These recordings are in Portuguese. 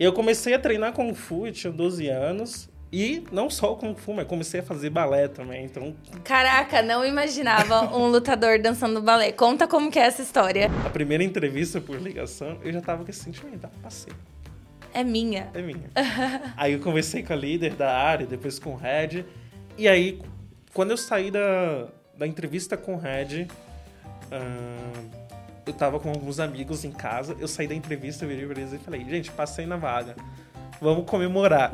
Eu comecei a treinar Kung Fu, eu tinha 12 anos. E não só o Kung Fu, mas comecei a fazer balé também, então... Caraca, não imaginava um lutador dançando balé. Conta como que é essa história. A primeira entrevista por ligação, eu já tava com esse sentimento, ah, passei. É minha. É minha. aí eu conversei com a líder da área, depois com o Red. E aí, quando eu saí da, da entrevista com o Red, uh, eu tava com alguns amigos em casa, eu saí da entrevista, virei pra eles e falei, gente, passei na vaga. Vamos comemorar.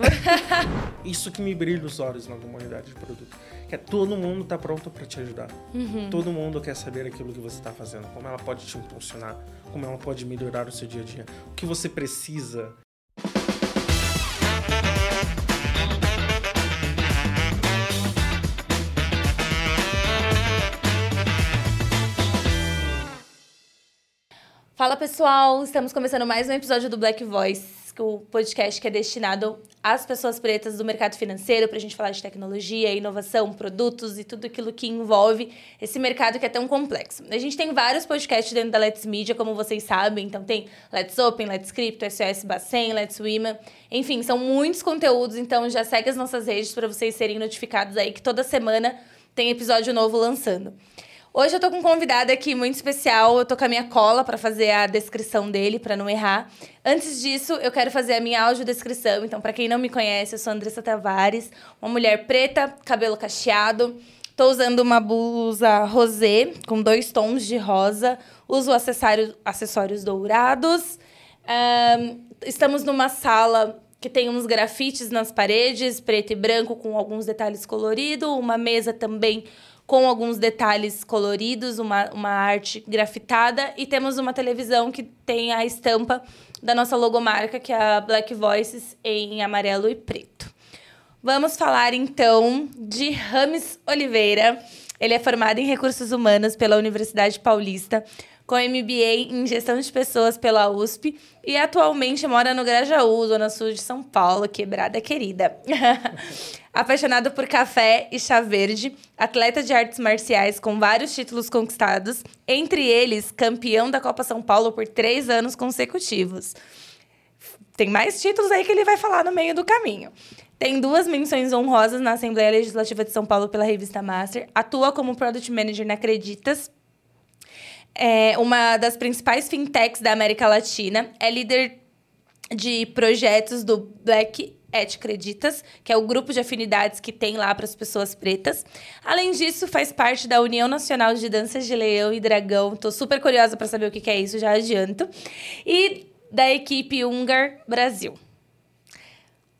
Isso que me brilha os olhos na comunidade de produto. Que é todo mundo tá pronto para te ajudar. Uhum. Todo mundo quer saber aquilo que você está fazendo, como ela pode te impulsionar, como ela pode melhorar o seu dia a dia, o que você precisa Fala pessoal, estamos começando mais um episódio do Black Voice, o podcast que é destinado às pessoas pretas do mercado financeiro, para a gente falar de tecnologia, inovação, produtos e tudo aquilo que envolve esse mercado que é tão complexo. A gente tem vários podcasts dentro da Let's Media, como vocês sabem, então tem Let's Open, Let's Crypto, SOS Bacen, Let's Women, enfim, são muitos conteúdos, então já segue as nossas redes para vocês serem notificados aí que toda semana tem episódio novo lançando. Hoje eu tô com um convidado aqui muito especial. Eu tô com a minha cola para fazer a descrição dele, para não errar. Antes disso, eu quero fazer a minha audiodescrição. Então, para quem não me conhece, eu sou Andressa Tavares, uma mulher preta, cabelo cacheado. Tô usando uma blusa rosé com dois tons de rosa. Uso acessórios dourados. Um, estamos numa sala que tem uns grafites nas paredes, preto e branco, com alguns detalhes coloridos. Uma mesa também com alguns detalhes coloridos, uma, uma arte grafitada, e temos uma televisão que tem a estampa da nossa logomarca, que é a Black Voices, em amarelo e preto. Vamos falar então de Rames Oliveira. Ele é formado em Recursos Humanos pela Universidade Paulista, com MBA em Gestão de Pessoas pela USP e atualmente mora no Grajaú, Zona Sul de São Paulo, quebrada querida. Apaixonado por café e chá verde, atleta de artes marciais com vários títulos conquistados, entre eles campeão da Copa São Paulo por três anos consecutivos. Tem mais títulos aí que ele vai falar no meio do caminho. Tem duas menções honrosas na Assembleia Legislativa de São Paulo pela revista Master. Atua como Product Manager na Acreditas, é uma das principais fintechs da América Latina, é líder de projetos do Black Et Creditas, que é o grupo de afinidades que tem lá para as pessoas pretas. Além disso, faz parte da União Nacional de Danças de Leão e Dragão. Estou super curiosa para saber o que é isso, já adianto. E da equipe Ungar Brasil.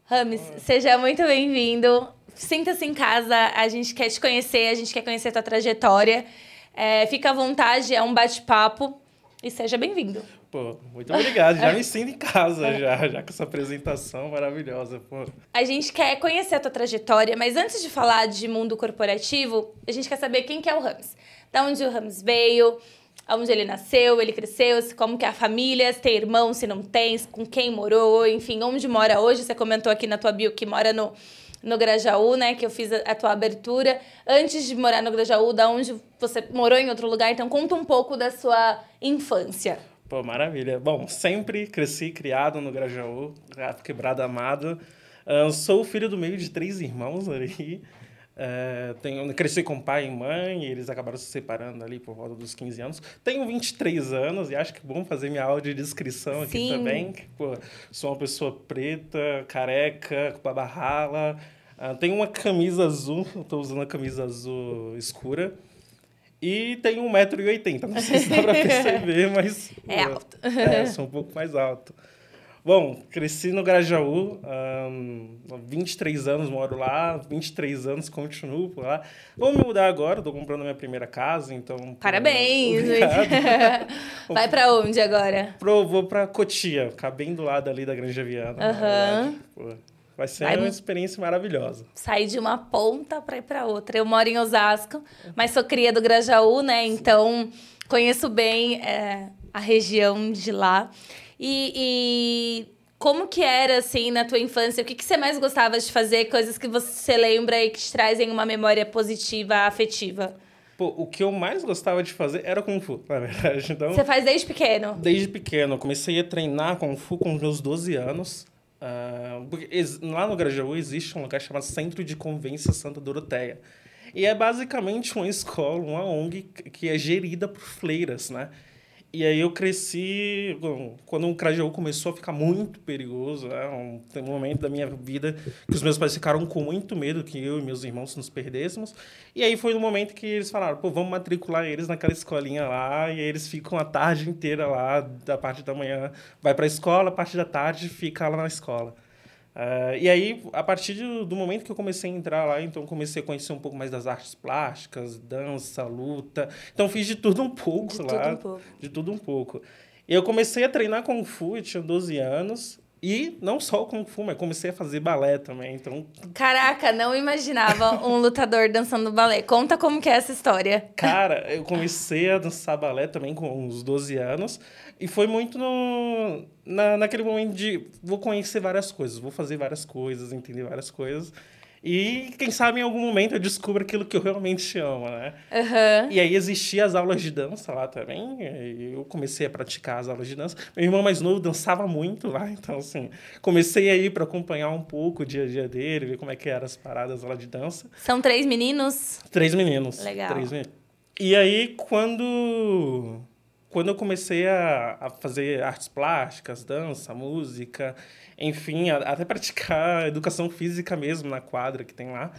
Rames, seja muito bem-vindo. Sinta-se em casa, a gente quer te conhecer, a gente quer conhecer a tua trajetória. É, fica à vontade, é um bate-papo e seja bem-vindo. Pô, muito obrigado. Já me sinto em casa, já, já com essa apresentação maravilhosa. Pô. A gente quer conhecer a tua trajetória, mas antes de falar de mundo corporativo, a gente quer saber quem que é o Rams. Da onde o Rams veio, onde ele nasceu, ele cresceu, como que é a família, se tem irmão, se não tem, com quem morou, enfim, onde mora hoje. Você comentou aqui na tua bio que mora no no Grajaú, né? Que eu fiz a, tua abertura. Antes de morar no Grajaú, da onde você morou em outro lugar. Então, conta um pouco da sua infância. Pô, maravilha. Bom, sempre cresci criado no Grajaú, quebrado amado. Uh, sou filho do meio de três irmãos ali. Uh, tenho, cresci com pai e mãe, e eles acabaram se separando ali por volta dos 15 anos. Tenho 23 anos e acho que é bom fazer minha audiodescrição aqui Sim. também. Pô, sou uma pessoa preta, careca, com barba rala, Uh, tem uma camisa azul, estou usando a camisa azul escura. E tem 1,80m. Não sei se dá para perceber, mas. É alto. É, sou um pouco mais alto. Bom, cresci no Grajaú, um, 23 anos moro lá, 23 anos continuo por lá. Vou me mudar agora, estou comprando minha primeira casa, então... Parabéns! Vai para onde agora? Pro, vou para Cotia, ficar bem do lado ali da Granja Viana. Aham. Uhum. Vai ser Vai uma experiência maravilhosa. Sair de uma ponta para ir para outra. Eu moro em Osasco, mas sou cria do Grajaú, né? Então conheço bem é, a região de lá. E, e, como que era, assim, na tua infância? O que, que você mais gostava de fazer? Coisas que você lembra e que te trazem uma memória positiva, afetiva? Pô, o que eu mais gostava de fazer era Kung Fu, na verdade. Então, você faz desde pequeno? Desde pequeno. Eu comecei a treinar Kung Fu com meus 12 anos. Uh, lá no Grajaú existe um lugar chamado Centro de Convivência Santa Doroteia. E é basicamente uma escola, uma ONG que é gerida por fleiras, né? E aí eu cresci, quando o Crajaú começou a ficar muito perigoso, né? um, tem um momento da minha vida que os meus pais ficaram com muito medo que eu e meus irmãos nos perdêssemos. E aí foi no momento que eles falaram, pô, vamos matricular eles naquela escolinha lá, e eles ficam a tarde inteira lá, da parte da manhã vai para a escola, a parte da tarde fica lá na escola. Uh, e aí, a partir do, do, momento que eu comecei a entrar lá, então comecei a conhecer um pouco mais das artes plásticas, dança, luta. Então fiz de tudo um pouco de lá. Tudo um pouco. De tudo um pouco. E eu comecei a treinar Kung Fu, eu tinha 12 anos. E não só o Kung Fu, mas comecei a fazer balé também, então... Caraca, não imaginava um lutador dançando balé. Conta como que é essa história. Cara, eu comecei a dançar balé também com uns 12 anos. E foi muito no, na, naquele momento de vou conhecer várias coisas, vou fazer várias coisas, entender várias coisas. E quem sabe em algum momento eu descubro aquilo que eu realmente amo, né? Uhum. E aí existia as aulas de dança lá também. eu comecei a praticar as aulas de dança. Meu irmão mais novo dançava muito lá, então assim, comecei aí para acompanhar um pouco o dia a dia dele, ver como é que eram as paradas lá de dança. São três meninos? Três meninos. Legal. Três meninos. E aí quando quando eu comecei a, a fazer artes plásticas, dança, música, enfim, a, até praticar educação física mesmo na quadra que tem lá.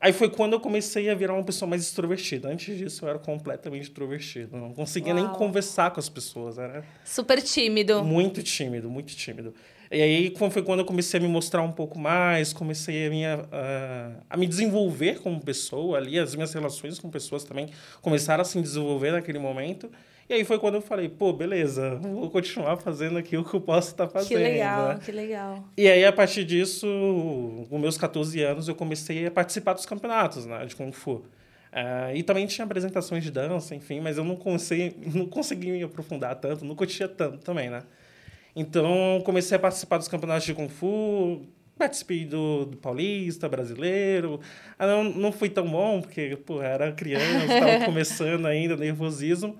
Aí foi quando eu comecei a virar uma pessoa mais extrovertida. Antes disso, eu era completamente introvertido. Não conseguia Uau. nem conversar com as pessoas. Era Super tímido. Muito tímido, muito tímido. E aí foi quando eu comecei a me mostrar um pouco mais, comecei a me, a, a me desenvolver como pessoa ali. As minhas relações com pessoas também começaram a se desenvolver naquele momento. E aí foi quando eu falei, pô, beleza, vou continuar fazendo aqui o que eu posso estar fazendo. Que legal, que legal. E aí, a partir disso, com meus 14 anos, eu comecei a participar dos campeonatos né, de Kung Fu. Uh, e também tinha apresentações de dança, enfim, mas eu não consegui, não consegui me aprofundar tanto, não curtia tanto também, né? Então, comecei a participar dos campeonatos de Kung Fu, participei do, do Paulista, brasileiro. Ah, não, não fui tão bom, porque, pô, era criança, estava começando ainda, nervosismo.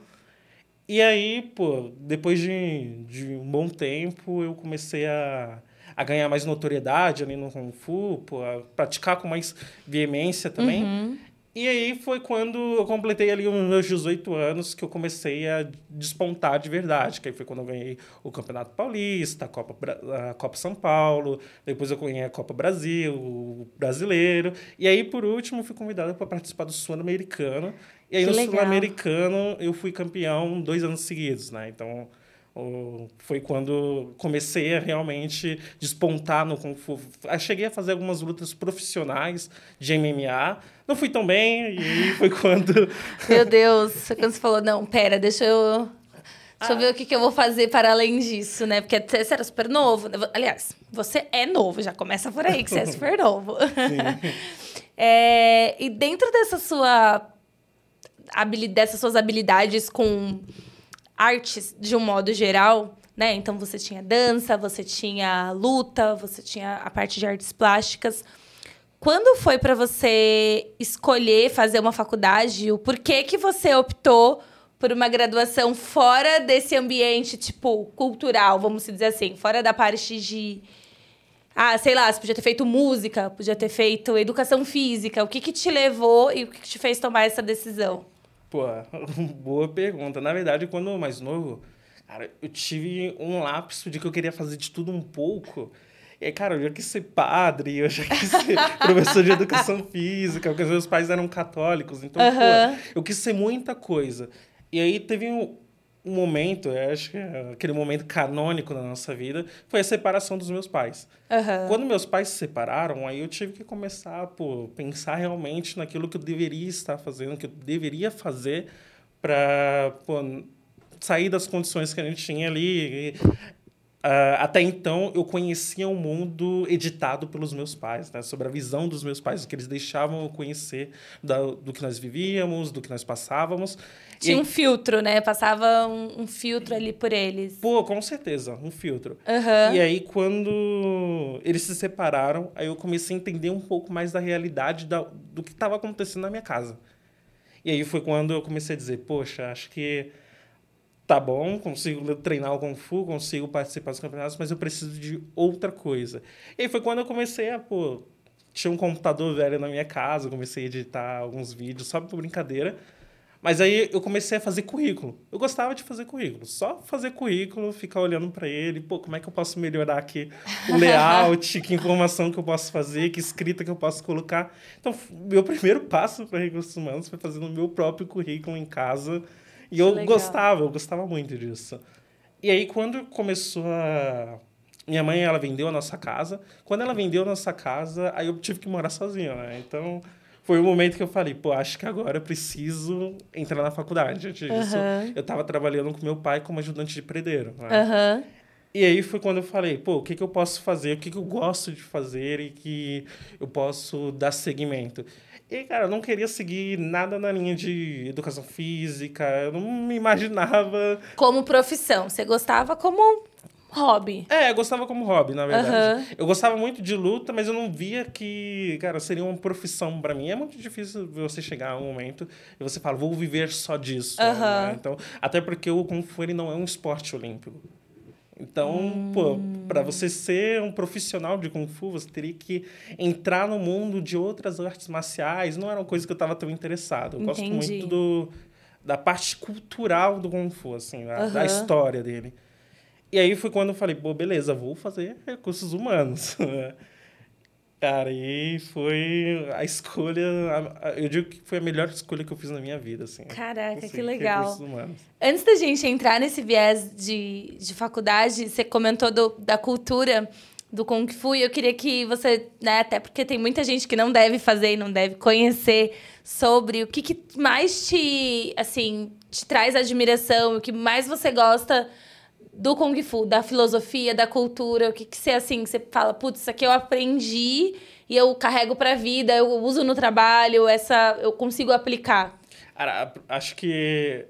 E aí, pô, depois de, de um bom tempo, eu comecei a, a ganhar mais notoriedade ali no Kung Fu, pô, a praticar com mais veemência também. Uhum. E aí foi quando eu completei ali os meus 18 anos que eu comecei a despontar de verdade. Que aí foi quando eu ganhei o Campeonato Paulista, a Copa, a Copa São Paulo, depois eu ganhei a Copa Brasil, o Brasileiro. E aí, por último, fui convidado para participar do Sul-Americano. E aí, que no Sul-Americano, eu fui campeão dois anos seguidos, né? Então, foi quando comecei a realmente despontar no Kung Fu. cheguei a fazer algumas lutas profissionais de MMA. Não fui tão bem, e foi quando. Meu Deus, quando você falou, não, pera, deixa eu. Deixa ah. eu ver o que, que eu vou fazer para além disso, né? Porque você era super novo. Né? Aliás, você é novo, já começa por aí, que você é super novo. É, e dentro dessa sua dessas suas habilidades com artes de um modo geral, né? Então você tinha dança, você tinha luta, você tinha a parte de artes plásticas. Quando foi para você escolher fazer uma faculdade? O porquê que você optou por uma graduação fora desse ambiente, tipo, cultural, vamos dizer assim, fora da parte de ah, sei lá, você podia ter feito música, podia ter feito educação física. O que que te levou e o que, que te fez tomar essa decisão? Pô, boa pergunta. Na verdade, quando eu mais novo, cara, eu tive um lapso de que eu queria fazer de tudo um pouco. E aí, cara, eu já quis ser padre, eu já quis ser professor de educação física, porque meus pais eram católicos. Então, uhum. pô, eu quis ser muita coisa. E aí teve um, um momento, acho que é aquele momento canônico da nossa vida, foi a separação dos meus pais. Uhum. Quando meus pais se separaram, aí eu tive que começar a pensar realmente naquilo que eu deveria estar fazendo, que eu deveria fazer para sair das condições que a gente tinha ali. Uh, até então, eu conhecia o um mundo editado pelos meus pais, né? sobre a visão dos meus pais, que eles deixavam eu conhecer da, do que nós vivíamos, do que nós passávamos. Tinha e... um filtro, né? Passava um, um, filtro ali por eles. Pô, com certeza, um filtro. Uhum. E aí, quando eles se separaram, aí eu comecei a entender um pouco mais da realidade da, do que estava acontecendo na minha casa. E aí foi quando eu comecei a dizer, poxa, acho que tá bom, consigo treinar o Kung Fu, consigo participar dos campeonatos, mas eu preciso de outra coisa. E aí foi quando eu comecei a, pô, tinha um computador velho na minha casa, comecei a editar alguns vídeos só por brincadeira. Mas aí eu comecei a fazer currículo. Eu gostava de fazer currículo. Só fazer currículo, ficar olhando para ele, pô, como é que eu posso melhorar aqui o layout, que informação que eu posso fazer, que escrita que eu posso colocar. Então, meu primeiro passo para recursos humanos foi fazer o meu próprio currículo em casa. E eu legal. gostava, eu gostava muito disso. E aí, quando começou a. Minha mãe, ela vendeu a nossa casa. Quando ela vendeu a nossa casa, aí eu tive que morar sozinho, né? Então foi o momento que eu falei, pô, acho que agora eu preciso entrar na faculdade. Uhum. eu estava trabalhando com meu pai como ajudante de predeiro. Né? Uhum. E aí foi quando eu falei, pô, o que, que eu posso fazer, o que, que eu gosto de fazer e que eu posso dar seguimento. E, cara, eu não queria seguir nada na linha de educação física, eu não me imaginava. Como profissão, você gostava como hobby. É, eu gostava como hobby, na verdade. Uhum. Eu gostava muito de luta, mas eu não via que, cara, seria uma profissão para mim. É muito difícil você chegar a um momento e você fala, vou viver só disso. Uhum. Né? Então, até porque o Kung Fu ele não é um esporte olímpico. Então, hum. pô, para você ser um profissional de Kung Fu, você teria que entrar no mundo de outras artes marciais. Não era uma coisa que eu estava tão interessado. Eu Entendi. gosto muito do, da parte cultural do Kung Fu, assim, uhum. da história dele. E aí foi quando eu falei, pô, beleza, vou fazer recursos humanos. Cara, e foi a escolha, eu digo que foi a melhor escolha que eu fiz na minha vida, assim. Caraca, que legal. Antes da gente entrar nesse viés de, de faculdade, você comentou do, da cultura do Kung Fu e eu queria que você, né, até porque tem muita gente que não deve fazer e não deve conhecer sobre o que, que mais te, assim, te traz admiração, o que mais você gosta do Kung Fu, da filosofia, da cultura, o que, que você, assim, você fala, putz, isso aqui eu aprendi e eu carrego pra vida, eu uso no trabalho, essa eu consigo aplicar? Cara, acho que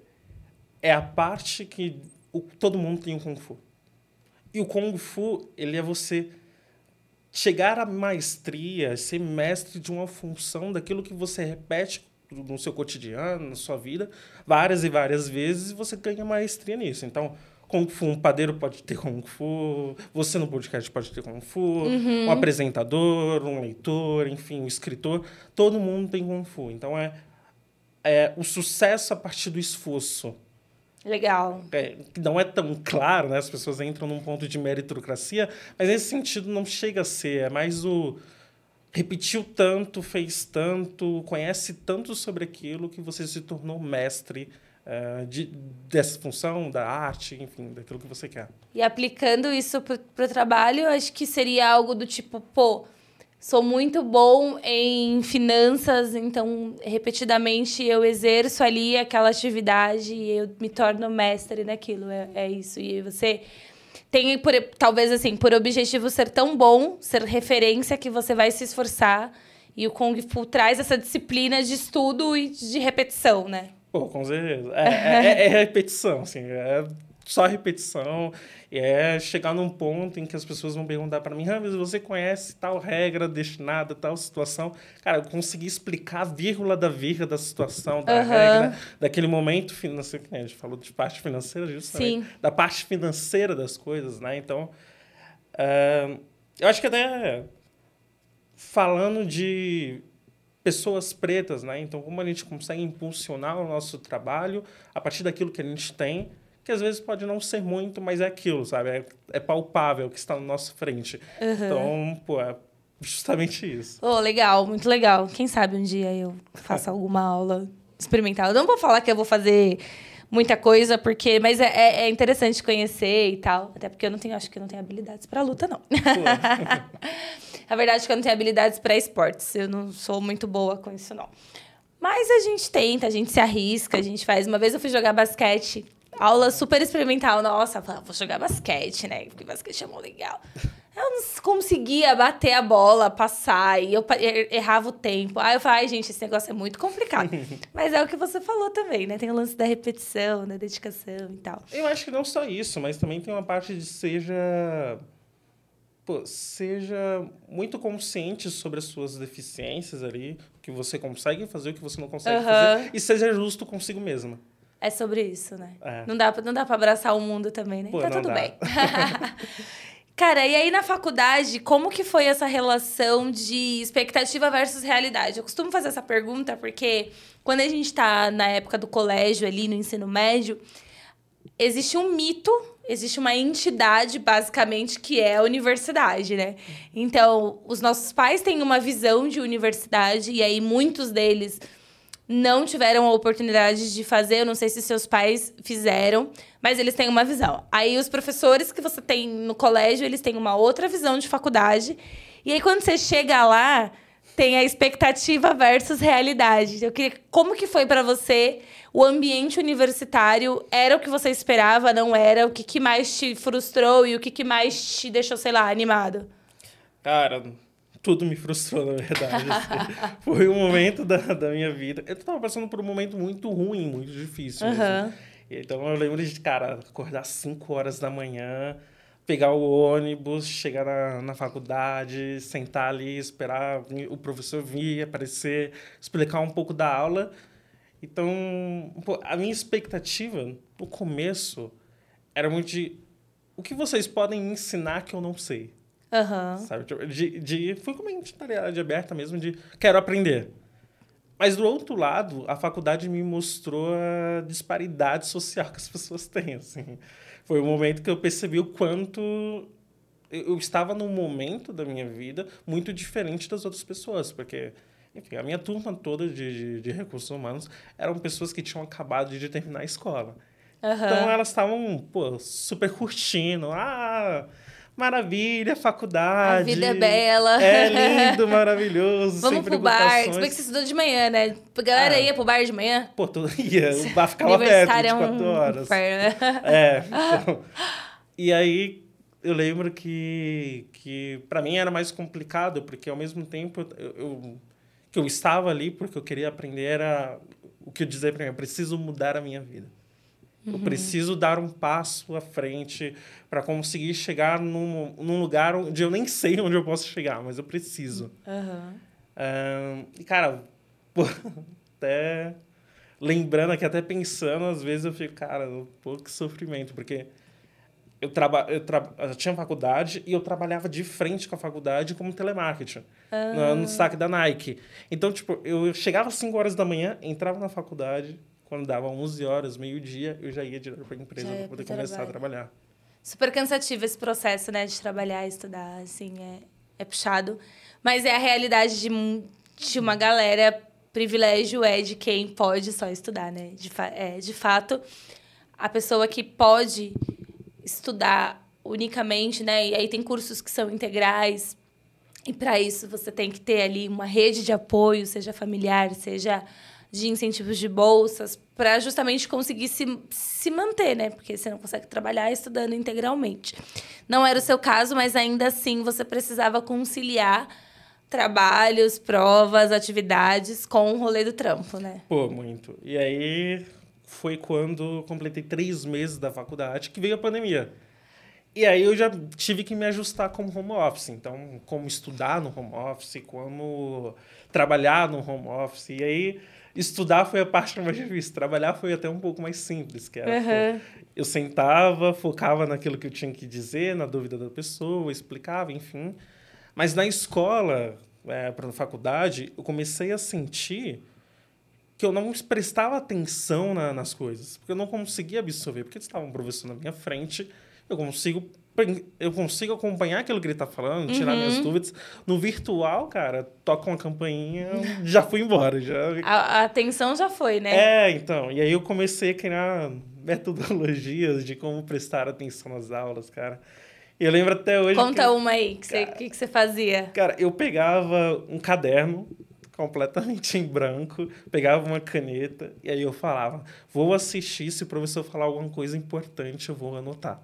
é a parte que o, todo mundo tem o Kung Fu. E o Kung Fu, ele é você chegar à maestria, ser mestre de uma função daquilo que você repete no seu cotidiano, na sua vida, várias e várias vezes, e você ganha maestria nisso. Então, Kung Fu, um padeiro pode ter Kung Fu, você no podcast pode ter Kung Fu, uhum. um apresentador, um leitor, enfim, um escritor, todo mundo tem Kung Fu. Então é, é o sucesso a partir do esforço. Legal. É, não é tão claro, né? As pessoas entram num ponto de meritocracia, mas nesse sentido não chega a ser. É mais o repetiu tanto, fez tanto, conhece tanto sobre aquilo que você se tornou mestre uh, de, dessa função, da arte, enfim, daquilo que você quer. E aplicando isso para o trabalho, acho que seria algo do tipo, pô, sou muito bom em finanças, então repetidamente eu exerço ali aquela atividade e eu me torno mestre naquilo. É, é isso. E você tem, por, talvez assim, por objetivo ser tão bom, ser referência que você vai se esforçar. E o Kung Fu traz essa disciplina de estudo e de repetição, né? Pô, com certeza. É, é, é, é repetição, assim, é só repetição. E é chegar num ponto em que as pessoas vão perguntar para mim, Rames, você conhece tal regra destinada, tal situação? Cara, eu consegui explicar a vírgula da vírgula da situação, da uhum. regra, daquele momento financeiro, que a gente falou de parte financeira, justamente, Sim. da parte financeira das coisas, né? Então, uh, eu acho que até falando de pessoas pretas, né? Então, como a gente consegue impulsionar o nosso trabalho a partir daquilo que a gente tem, que às vezes pode não ser muito, mas é aquilo, sabe? É, é palpável que está na nossa frente. Uhum. Então, pô, é justamente isso. Oh, legal, muito legal. Quem sabe um dia eu faça alguma aula experimental. Eu não vou falar que eu vou fazer muita coisa, porque mas é, é, é interessante conhecer e tal. Até porque eu não tenho, acho que eu não tenho habilidades para luta, não. A verdade é que eu não tenho habilidades para esportes. Eu não sou muito boa com isso, não. Mas a gente tenta, a gente se arrisca, a gente faz. Uma vez eu fui jogar basquete, aula super experimental. Nossa, ah, vou jogar basquete, né? Porque basquete é mó legal. Eu não conseguia bater a bola, passar, e eu errava o tempo. Aí eu falei, ai, gente, esse negócio é muito complicado. mas é o que você falou também, né? Tem o lance da repetição, da dedicação e tal. Eu acho que não só isso, mas também tem uma parte de seja pô, seja muito consciente sobre as suas deficiências ali, o que você consegue fazer, o que você não consegue uhum. fazer, e seja justo consigo mesma. É sobre isso, né? É. Não, dá, pra- não dá pra abraçar o mundo também, né? Pô, tá tudo dá. bem. Cara, e aí na faculdade, como que foi essa relação de expectativa versus realidade? Eu costumo fazer essa pergunta porque quando a gente tá na época do colégio ali, no ensino médio, existe um mito, existe uma entidade, basicamente, que é a universidade, né? Então, os nossos pais têm uma visão de universidade, e aí muitos deles não tiveram a oportunidade de fazer. Eu não sei se seus pais fizeram, mas eles têm uma visão. Aí, os professores que você tem no colégio, eles têm uma outra visão de faculdade. E aí, quando você chega lá, tem a expectativa versus realidade. Eu queria, como que foi para você o ambiente universitário? Era o que você esperava, não era? O que, que mais te frustrou e o que, que mais te deixou, sei lá, animado? Cara, tudo me frustrou, na verdade. assim. Foi um momento da, da minha vida. Eu tava passando por um momento muito ruim, muito difícil. Aham. Então eu lembro de, cara, acordar às 5 horas da manhã, pegar o ônibus, chegar na, na faculdade, sentar ali, esperar o professor vir, aparecer, explicar um pouco da aula. Então, a minha expectativa no começo era muito de o que vocês podem me ensinar que eu não sei. Aham. Sabe? Tipo, De, de, fui com uma mentalidade aberta mesmo de quero aprender. Mas do outro lado, a faculdade me mostrou a disparidade social que as pessoas têm. Assim. Foi o momento que eu percebi o quanto eu estava num momento da minha vida muito diferente das outras pessoas, porque enfim, a minha turma toda de, de, de recursos humanos eram pessoas que tinham acabado de terminar a escola. Aham. Então elas estavam, pô, super curtindo. Ah, maravilha, faculdade. A vida é bela. É lindo, maravilhoso. Vamos pro bar. Se bem que você estudou de manhã, né? A galera Ah. ia pro bar de manhã. Pô, todo ia, o bar ficava aberto Universitário é 24 um horas. inferno. É, então, E aí eu lembro que, que para mim era mais complicado, porque ao mesmo tempo eu, eu- que eu estava ali porque eu queria aprender era o que eu dizia para mim, eu preciso mudar a minha vida. Eu preciso dar um passo à frente para conseguir chegar num, num lugar onde eu nem sei onde eu posso chegar, mas eu preciso. Ahn, e, cara, pô, até lembrando aqui, até pensando, às vezes eu fico, cara, pô, que sofrimento, porque eu, traba, eu, tra, eu tinha faculdade e eu trabalhava de frente com a faculdade como telemarketing, no, no destaque da Nike. Então, tipo, eu chegava às 5 horas da manhã, entrava na faculdade, quando dava 11 horas, meio-dia, eu já ia direto para a empresa para poder começar a trabalho. trabalhar. Super cansativo esse processo, né? De trabalhar, estudar, assim, é, é puxado. Mas é a realidade de, de uma galera. Privilégio é de quem pode só estudar, né? De, fa é, de fato, a pessoa que pode estudar unicamente, né? E aí tem cursos que são integrais. E para isso você tem que ter ali uma rede de apoio, seja familiar, seja de incentivos de bolsas, para justamente conseguir se, se manter, né? Porque você não consegue trabalhar estudando integralmente. Não era o seu caso, mas ainda assim você precisava conciliar trabalhos, provas, atividades com o rolê do trampo, né? Pô, muito. E aí foi quando completei três meses da faculdade que veio a pandemia. E aí eu já tive que me ajustar como home office. Então, como estudar no home office, como trabalhar no home office. E aí, estudar foi a parte mais difícil. Trabalhar foi até um pouco mais simples, que era, Uhum. eu sentava, focava naquilo que eu tinha que dizer, na dúvida da pessoa, explicava, enfim. Mas na escola, é, para a faculdade, eu comecei a sentir que eu não prestava atenção na- nas coisas, porque eu não conseguia absorver, porque estava um professor na minha frente, eu consigo eu consigo acompanhar aquilo que ele está falando, tirar minhas dúvidas. No virtual, cara, toca uma campainha, já fui embora, já A, a atenção já foi, né? é, então. E aí eu comecei a criar metodologias de como prestar atenção nas aulas, cara. E eu lembro até hoje. Conta que, uma aí, que você, que, que você fazia? Cara, eu pegava um caderno completamente em branco, pegava uma caneta e aí eu falava: vou assistir, se o professor falar alguma coisa importante, eu vou anotar.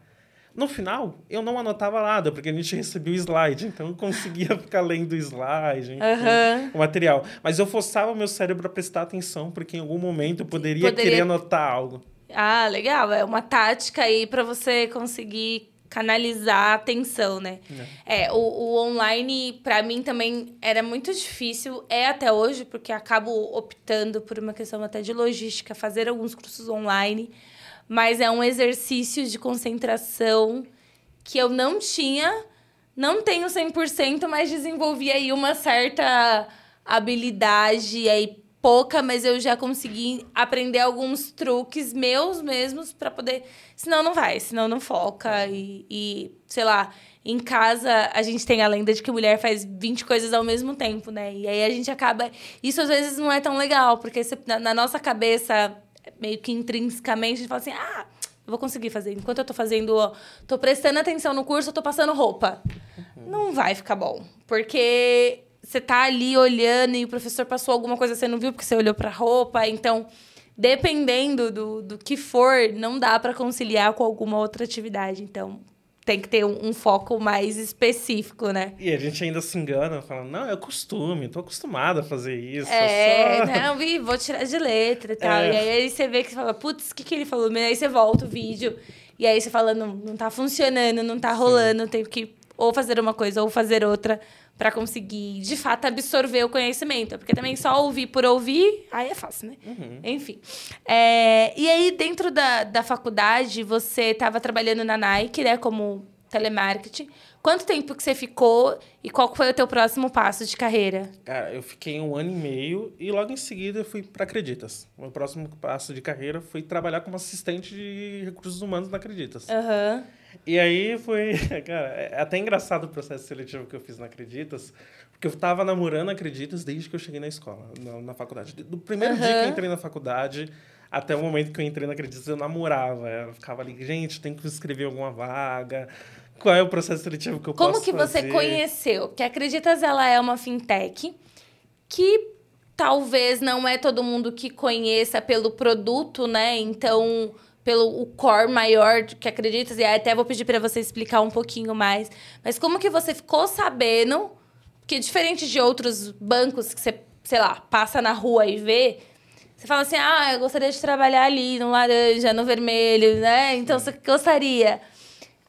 No final, eu não anotava nada, porque a gente recebia o slide, então eu conseguia ficar lendo o slide, enfim, Aham. o material. Mas eu forçava o meu cérebro a prestar atenção, porque em algum momento eu poderia, Poderia- querer anotar algo. Ah, legal. É uma tática aí para você conseguir canalizar a atenção, né? É, é o, o online, para mim, também era muito difícil, é até hoje, porque acabo optando por uma questão até de logística, fazer alguns cursos online, mas é um exercício de concentração que eu não tinha, não tenho 100%, mas desenvolvi aí uma certa habilidade aí pouca, mas eu já consegui aprender alguns truques meus mesmos para poder. Senão não vai, senão não foca. E, e, sei lá, em casa a gente tem a lenda de que mulher faz 20 coisas ao mesmo tempo, né? E aí a gente acaba. Isso às vezes não é tão legal, porque na nossa cabeça, meio que intrinsecamente, a gente fala assim: ah, eu vou conseguir fazer. Enquanto eu tô fazendo, ó, tô prestando atenção no curso, eu tô passando roupa. Uhum. Não vai ficar bom. Porque você tá ali olhando e o professor passou alguma coisa que você não viu porque você olhou para a roupa. Então, dependendo do, do que for, não dá para conciliar com alguma outra atividade. Então, tem que ter um, um, foco mais específico, né? E a gente ainda se engana, falando, não, é costume, tô acostumada a fazer isso. É, só... não, vi, vou tirar de letra e tal. É. E aí você vê que você fala, putz, o que, que ele falou? E aí você volta o vídeo, e aí você fala, não, não tá funcionando, não tá rolando, Sim. tenho que ou fazer uma coisa ou fazer outra para conseguir, de fato, absorver o conhecimento. Porque também só ouvir por ouvir, aí é fácil, né? Uhum. Enfim. É, e aí, dentro da, da faculdade, você estava trabalhando na Nike, né? Como telemarketing. Quanto tempo que você ficou e qual foi o teu próximo passo de carreira? Cara, eu fiquei um ano e meio e logo em seguida eu fui para Acreditas. Meu próximo passo de carreira foi trabalhar como assistente de recursos humanos na Acreditas. Aham. Uhum. E aí foi, cara, é até engraçado o processo seletivo que eu fiz na Acreditas, porque eu tava namorando Acreditas desde que eu cheguei na escola, na, na faculdade. Do primeiro uhum. dia que eu entrei na faculdade até o momento que eu entrei na Acreditas, eu namorava. Eu ficava ali, gente, tem que escrever alguma vaga. Qual é o processo seletivo que eu Como posso que fazer? você conheceu? Porque Acreditas, ela é uma fintech que talvez não é todo mundo que conheça pelo produto, né? Então pelo o core maior que acreditas, e até vou pedir para você explicar um pouquinho mais. Mas como que você ficou sabendo que diferente de outros bancos que você, sei lá, passa na rua e vê, você fala assim: "Ah, eu gostaria de trabalhar ali no laranja, no vermelho", né? Então você gostaria.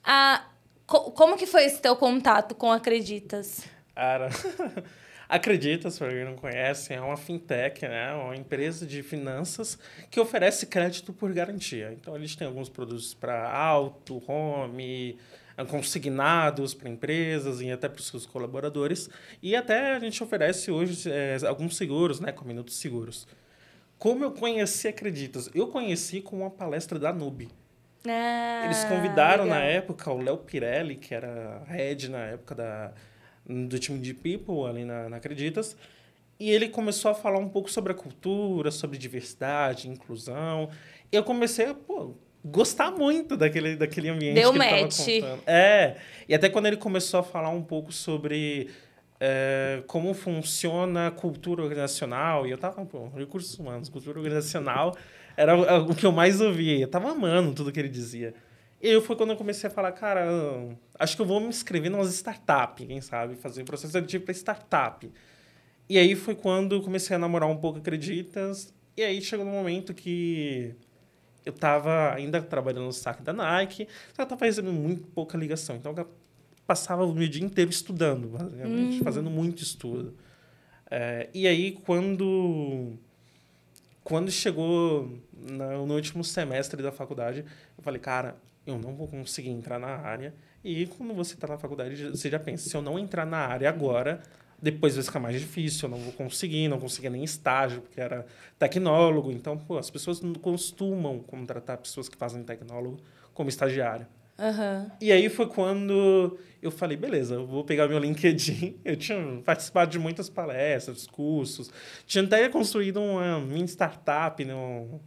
Ah, co como que foi esse teu contato com Acreditas? Cara, Acreditas, para quem não conhece, é uma fintech, né? uma empresa de finanças que oferece crédito por garantia. Então, eles têm alguns produtos para auto, home, consignados para empresas e até para os seus colaboradores. E até a gente oferece hoje é, alguns seguros, né? com minutos seguros. Como eu conheci Acreditas? Eu conheci com uma palestra da Nube. Ah, Eles convidaram legal. na época o Léo Pirelli, que era head na época da do time de People ali na, na Acreditas. E ele começou a falar um pouco sobre a cultura, sobre diversidade, inclusão. E eu comecei a, pô, gostar muito daquele, daquele ambiente Deu que match. ele estava contando. É. E até quando ele começou a falar um pouco sobre é, como funciona a cultura organizacional, e eu tava, pô, recursos humanos, cultura organizacional, era o que eu mais ouvia. Eu tava amando tudo que ele dizia. E eu foi quando eu comecei a falar, cara, acho que eu vou me inscrever nas startups, quem sabe, fazer processo seletivo para startup. E aí foi quando eu comecei a namorar um pouco, acreditas? E aí chegou um momento que eu estava ainda trabalhando no saque da Nike, eu estava fazendo muito pouca ligação. Então eu passava o meu dia inteiro estudando, basicamente, uhum. fazendo muito estudo. É, e aí quando quando chegou no, no último semestre da faculdade, eu falei, cara, eu não vou conseguir entrar na área. E quando você está na faculdade, você já pensa, se eu não entrar na área agora, depois vai ficar mais difícil, eu não vou conseguir, não conseguia nem estágio, porque era tecnólogo. Então, pô, as pessoas não costumam contratar pessoas que fazem tecnólogo como estagiário. Uhum. E aí foi quando eu falei, beleza, eu vou pegar meu LinkedIn. Eu tinha participado de muitas palestras, cursos. Tinha até construído uma mini startup num,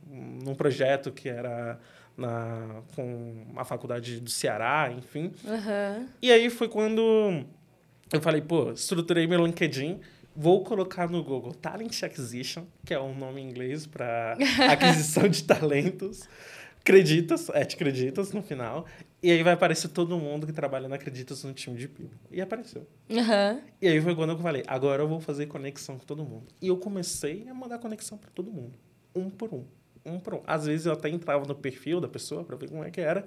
num projeto que era na, com a faculdade do Ceará, enfim. Uhum. E aí foi quando eu falei, pô, estruturei meu LinkedIn, vou colocar no Google Talent Acquisition, que é um nome em inglês para aquisição de talentos. Acreditas, é, te acreditas no final. E aí vai aparecer todo mundo que trabalha na Acreditas no time de People. E apareceu. Uhum. E aí foi quando eu falei, agora eu vou fazer conexão com todo mundo. E eu comecei a mandar conexão para todo mundo, um por um. Um por um. Às vezes eu até entrava no perfil da pessoa para ver como é que era.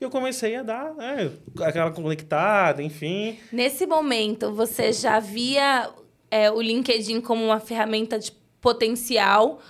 E eu comecei a dar né, aquela conectada, enfim. Nesse momento, você já via é, o LinkedIn como uma ferramenta de potencial?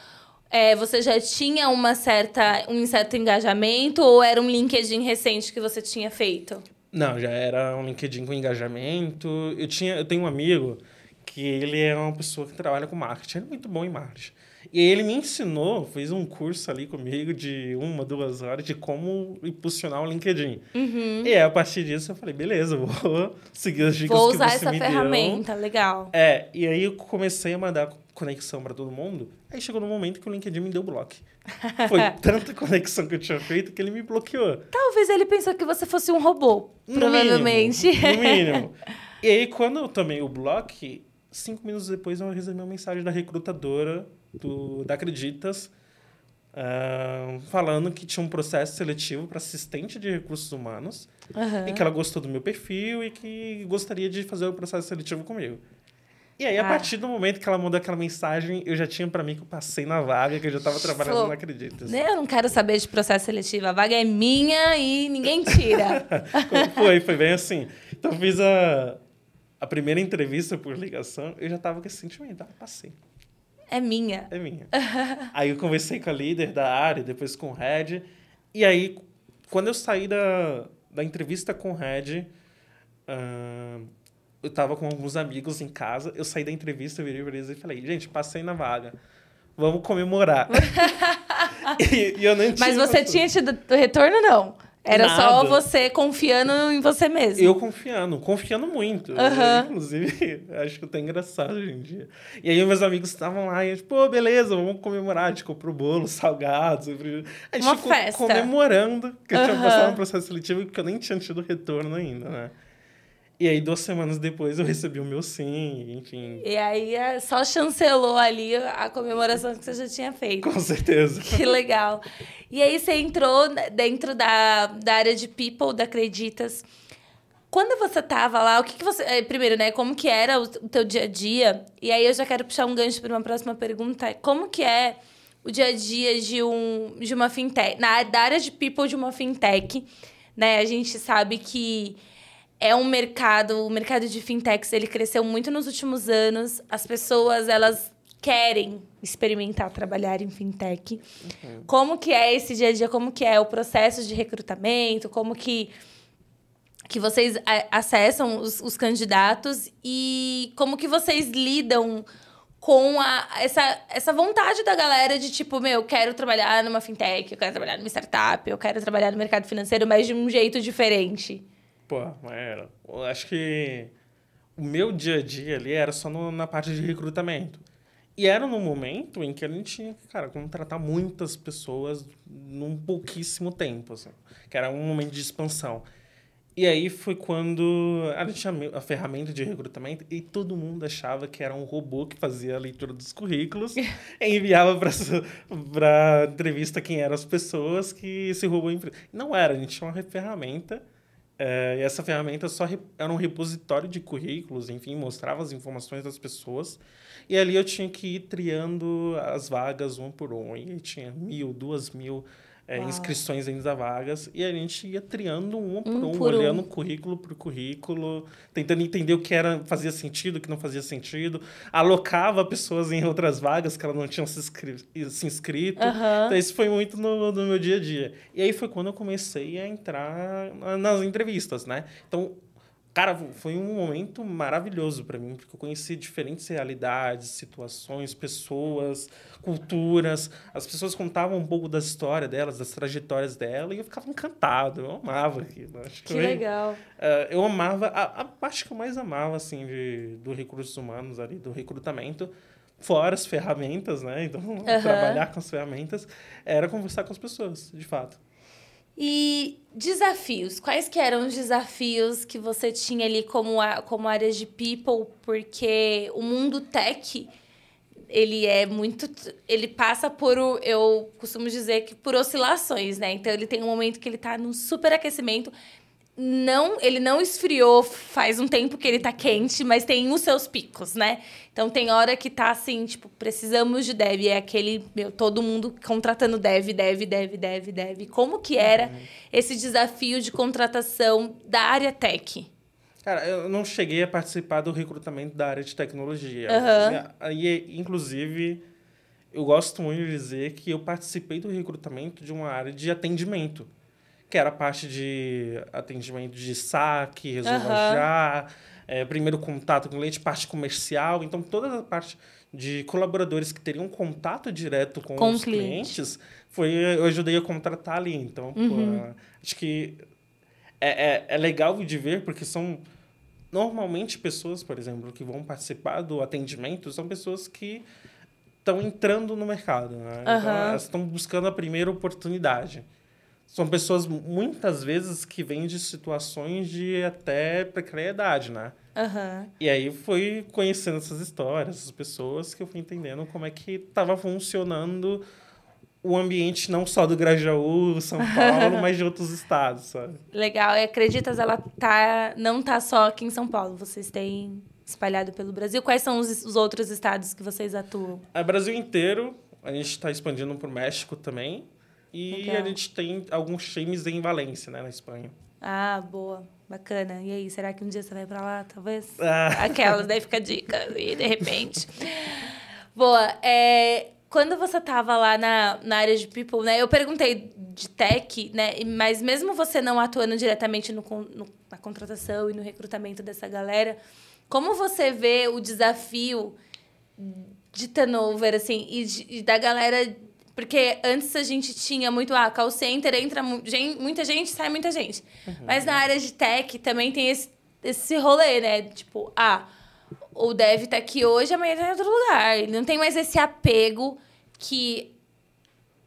É, você já tinha uma certa, um certo engajamento ou era um LinkedIn recente que você tinha feito? Não, já era um LinkedIn com engajamento. Eu, tinha, eu tenho um amigo que ele é uma pessoa que trabalha com marketing. Ele é muito bom em marketing. E ele me ensinou, fez um curso ali comigo de uma, duas horas de como impulsionar o LinkedIn. Uhum. E aí, a partir disso eu falei, beleza, vou seguir as dicas vou que usar você essa me ferramenta, deu. legal. É, e aí eu comecei a mandar conexão para todo mundo. Aí chegou no momento que o LinkedIn me deu bloco. Foi tanta conexão que eu tinha feito que ele me bloqueou. Talvez ele pensou que você fosse um robô, No provavelmente. Mínimo, no mínimo. E aí, quando eu tomei o bloco, cinco minutos depois eu recebi uma mensagem da recrutadora do, da Acreditas ah, falando que tinha um processo seletivo para assistente de recursos humanos Aham. e que ela gostou do meu perfil e que gostaria de fazer o processo seletivo comigo. E aí, a Ah. partir do momento que ela mandou aquela mensagem, eu já tinha para mim que eu passei na vaga, que eu já estava trabalhando Falou, na Acreditas. Né, Eu não quero saber de processo seletivo. A vaga é minha e ninguém tira. foi, foi bem assim. Então, eu fiz a, a primeira entrevista por ligação, eu já tava com esse sentimento, ah, passei, é minha. é minha. aí eu conversei com a líder da área, depois com o Red, e aí, quando eu saí da, da entrevista com o Red, ah, eu tava com alguns amigos em casa, eu saí da entrevista, eu virei pra eles e falei, gente, passei na vaga, vamos comemorar. e, e eu nem Mas você tinha tido retorno, não? Era só Nada. você confiando em você mesmo. Eu confiando, confiando muito. Aham. Inclusive, acho que tá engraçado hoje em dia. E aí, meus amigos estavam lá e a gente, pô, beleza, vamos comemorar. A gente comprou bolo, salgados. A gente Uma ficou festa. comemorando que eu tinha Aham. passado no processo seletivo e que eu nem tinha tido retorno ainda, né? E aí, duas semanas depois, eu recebi o meu sim, enfim, E aí é, só chancelou ali a comemoração que você já tinha feito. com certeza. Que legal. E aí você entrou dentro da, da área de people da Acreditas. Quando você tava lá, o que, que você. eh, Primeiro, né? Como que era o, teu dia a dia? E aí eu já quero puxar um gancho para uma próxima pergunta. Como que é o dia a dia de, um, de uma fintech? Na da área de people de uma fintech, né? A gente sabe que é um mercado, o mercado de fintechs, ele cresceu muito nos últimos anos. As pessoas, elas querem experimentar trabalhar em fintech. Como que é esse dia a dia? Como que é o processo de recrutamento? Como que que vocês a- acessam os, os candidatos e como que vocês lidam com a, essa, essa vontade da galera de tipo, meu, eu quero trabalhar numa fintech, eu quero trabalhar numa startup, eu quero trabalhar no mercado financeiro, mas de um jeito diferente. Pô, era. Eu acho que o meu dia a dia ali era só no- na parte de recrutamento. E era no momento em que a gente tinha que, cara, contratar muitas pessoas num pouquíssimo tempo, assim, que era um momento de expansão. E aí foi quando a gente tinha a ferramenta de recrutamento e todo mundo achava que era um robô que fazia a leitura dos currículos e enviava para entrevista quem eram as pessoas que esse robô... Não era, a gente tinha uma ferramenta é, essa ferramenta só era um repositório de currículos, enfim, mostrava as informações das pessoas. E ali eu tinha que ir triando as vagas um por um. E tinha mil, duas mil é, inscrições das vagas. E a gente ia triando um por Um um, por um. olhando currículo por currículo, tentando entender o que era, fazia sentido, o que não fazia sentido. Alocava pessoas em outras vagas que elas não tinham se, inscri se inscrito. Então, isso foi muito no, no meu dia a dia. E aí foi quando eu comecei a entrar na- nas entrevistas, né? Então, cara, foi um momento maravilhoso para mim, porque eu conheci diferentes realidades, situações, pessoas, culturas. As pessoas contavam um pouco da história delas, das trajetórias dela, e eu ficava encantado. Eu amava aquilo. Acho Que foi- legal. eh, eu amava, a, a parte que eu mais amava, assim, de, do recursos humanos ali, do recrutamento, fora as ferramentas, né? Então, trabalhar com as ferramentas, era conversar com as pessoas, de fato. E desafios? Quais que eram os desafios que você tinha ali como, a, como área de people? Porque o mundo tech, ele é muito... Ele passa por, o- eu costumo dizer que por oscilações, né? Então, ele tem um momento que ele tá num super aquecimento. Não, ele não esfriou faz um tempo que ele tá quente, mas tem os seus picos, né? Então tem hora que tá assim, tipo, precisamos de dev, é aquele, meu, todo mundo contratando dev, dev, dev, dev, dev. Como que era uhum. esse desafio de contratação da área tech? Cara, eu não cheguei a participar do recrutamento da área de tecnologia. Uhum. E, inclusive, eu gosto muito de dizer que eu participei do recrutamento de uma área de atendimento que era a parte de atendimento de saque, resolva uhum. já, é, primeiro contato com o cliente, parte comercial. Então, toda a parte de colaboradores que teriam contato direto com, com os cliente. clientes, foi, eu ajudei a contratar ali. Então, uhum. pô, acho que é, é, é legal de ver, porque são normalmente pessoas, por exemplo, que vão participar do atendimento, são pessoas que estão entrando no mercado. Né? Então, elas estão buscando a primeira oportunidade são pessoas muitas vezes que vêm de situações de até precariedade, né? Uhum. E aí foi conhecendo essas histórias, essas pessoas, que eu fui entendendo como é que estava funcionando o ambiente não só do Grajaú, São Paulo, mas de outros estados, sabe? Legal. E Acreditas, ela tá, não tá só aqui em São Paulo. Vocês têm espalhado pelo Brasil. Quais são os, os outros estados que vocês atuam? É Brasil inteiro. A gente está expandindo para o México também. E Legal. a gente tem alguns times em Valência, né, na Espanha. Ah, boa. Bacana. E aí, será que um dia você vai para lá, talvez? Ah. Aquelas, daí fica a dica. E de repente. boa. É, quando você estava lá na, na área de people, né? Eu perguntei de tech, né? Mas mesmo você não atuando diretamente no, no, na contratação e no recrutamento dessa galera, como você vê o desafio de turnover, assim, e, de, e da galera porque antes a gente tinha muito, ah, call center, entra muita gente, sai muita gente. Uhum. Mas na área de tech também tem esse, esse rolê, né? Tipo, ah, o dev tá aqui hoje, amanhã tá em outro lugar. Ele não tem mais esse apego que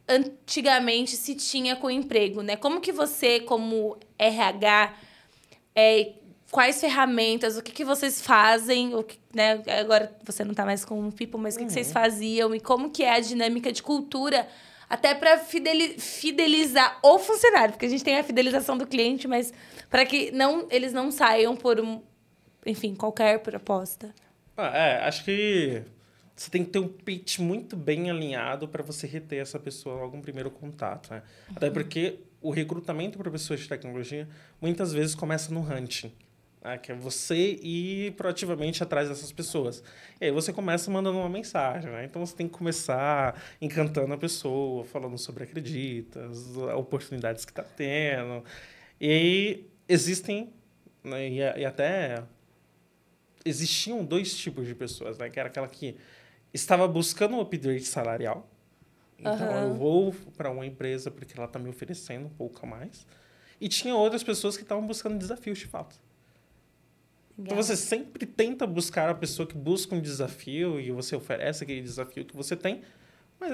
antigamente se tinha com o emprego, né? Como que você, como RH, é, quais ferramentas, o que, que vocês fazem, o que, né? Agora você não está mais com o People, mas o que, uhum. que vocês uhum. faziam e como que é a dinâmica de cultura até para fidelizar o funcionário, porque a gente tem a fidelização do cliente, mas para que não eles não saiam por um, enfim, qualquer proposta. Ah, é, acho que você tem que ter um pitch muito bem alinhado para você reter essa pessoa logo no primeiro contato, né? Uhum. Até porque o recrutamento para pessoas de tecnologia muitas vezes começa no hunting. Né? Que é você ir proativamente atrás dessas pessoas. E aí você começa mandando uma mensagem, né? Então você tem que começar encantando a pessoa, falando sobre acreditas, oportunidades que está tendo. E aí existem, né? e, e até existiam dois tipos de pessoas, né? Que era aquela que estava buscando um upgrade salarial. Então uhum. eu vou para uma empresa porque ela está me oferecendo um pouco a mais. E tinha outras pessoas que estavam buscando desafios de fato. Então você sempre tenta buscar a pessoa que busca um desafio e você oferece aquele desafio que você tem. Mas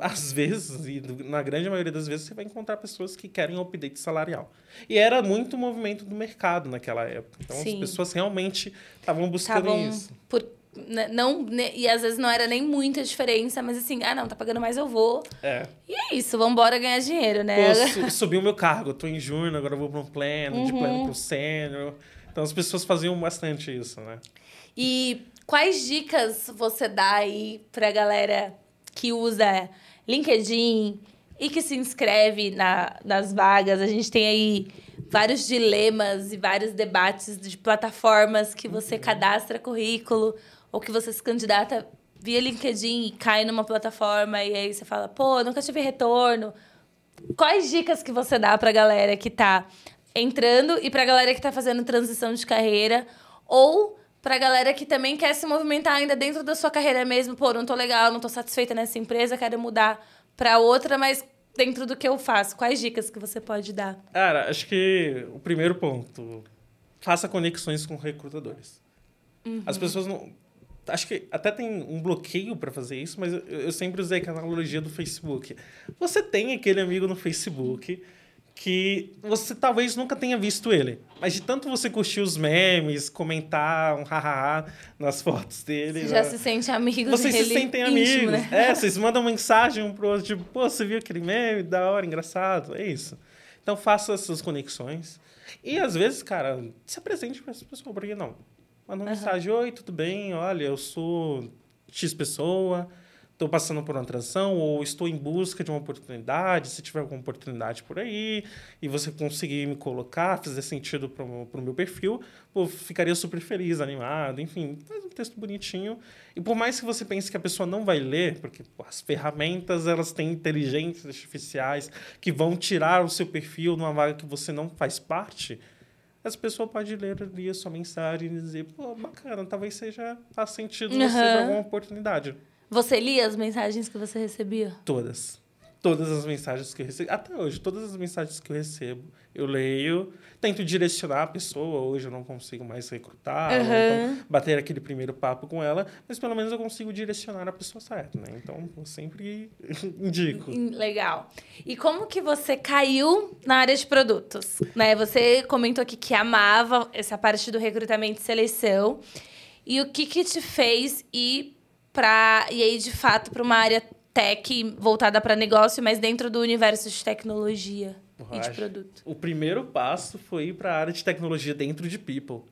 às vezes, e na grande maioria das vezes, você vai encontrar pessoas que querem um update salarial. E era muito movimento do mercado naquela época. Então Sim. as pessoas realmente estavam buscando Tavam isso. Por, né, não, né, e às vezes não era nem muita diferença, mas assim, ah, não, tá pagando mais, eu vou. É. E é isso, vamos embora ganhar dinheiro, né? Pô, subiu o meu cargo, eu tô em junho, agora eu vou para um pleno, uhum. de pleno para sênior. Então as pessoas faziam bastante isso, né? E quais dicas você dá aí pra galera que usa LinkedIn e que se inscreve na, nas vagas? A gente tem aí vários dilemas e vários debates de plataformas que você uhum. cadastra currículo ou que você se candidata via LinkedIn e cai numa plataforma e aí você fala, pô, nunca tive retorno. Quais dicas que você dá pra galera que tá entrando e pra galera que tá fazendo transição de carreira ou pra galera que também quer se movimentar ainda dentro da sua carreira mesmo, pô, não tô legal, não tô satisfeita nessa empresa, quero mudar para outra, mas dentro do que eu faço, quais dicas que você pode dar? Cara, acho que o primeiro ponto, faça conexões com recrutadores. Uhum. As pessoas não acho que até tem um bloqueio para fazer isso, mas eu, eu sempre usei a analogia do Facebook. Você tem aquele amigo no Facebook que você talvez nunca tenha visto ele. Mas de tanto você curtir os memes, comentar um hahaha nas fotos dele. Você já né? se sente amigo Vocês se sentem íntimo, amigos. Né? É, vocês mandam mensagem um pro outro, tipo, pô, você viu aquele meme? Da hora, engraçado. É isso. Então faça essas conexões. E às vezes, cara, se apresente para essa pessoa, por que não? Manda uma mensagem, oi, tudo bem? Olha, eu sou X pessoa, estou passando por uma transição ou estou em busca de uma oportunidade, se tiver alguma oportunidade por aí e você conseguir me colocar, fazer sentido para o meu perfil, pô, ficaria super feliz, animado, enfim, faz um texto bonitinho. E por mais que você pense que a pessoa não vai ler, porque pô, as ferramentas elas têm inteligências artificiais que vão tirar o seu perfil numa vaga que você não faz parte, essa pessoa pode ler ali a sua mensagem e dizer, pô, bacana, talvez seja faz sentido você uhum. ter alguma oportunidade. Você lia as mensagens que você recebia? Todas. Todas as mensagens que eu recebo. Até hoje, todas as mensagens que eu recebo, eu leio, tento direcionar a pessoa. Hoje eu não consigo mais recrutar, uhum. então bater aquele primeiro papo com ela, mas pelo menos eu consigo direcionar a pessoa certa, né? Então eu sempre indico. Legal. E como que você caiu na área de produtos? Né? Você comentou aqui que amava essa parte do recrutamento e seleção. E o que que te fez ir para e aí de fato para uma área tech voltada para negócio, mas dentro do universo de tecnologia e de produto. O primeiro passo foi ir para a área de tecnologia dentro de People.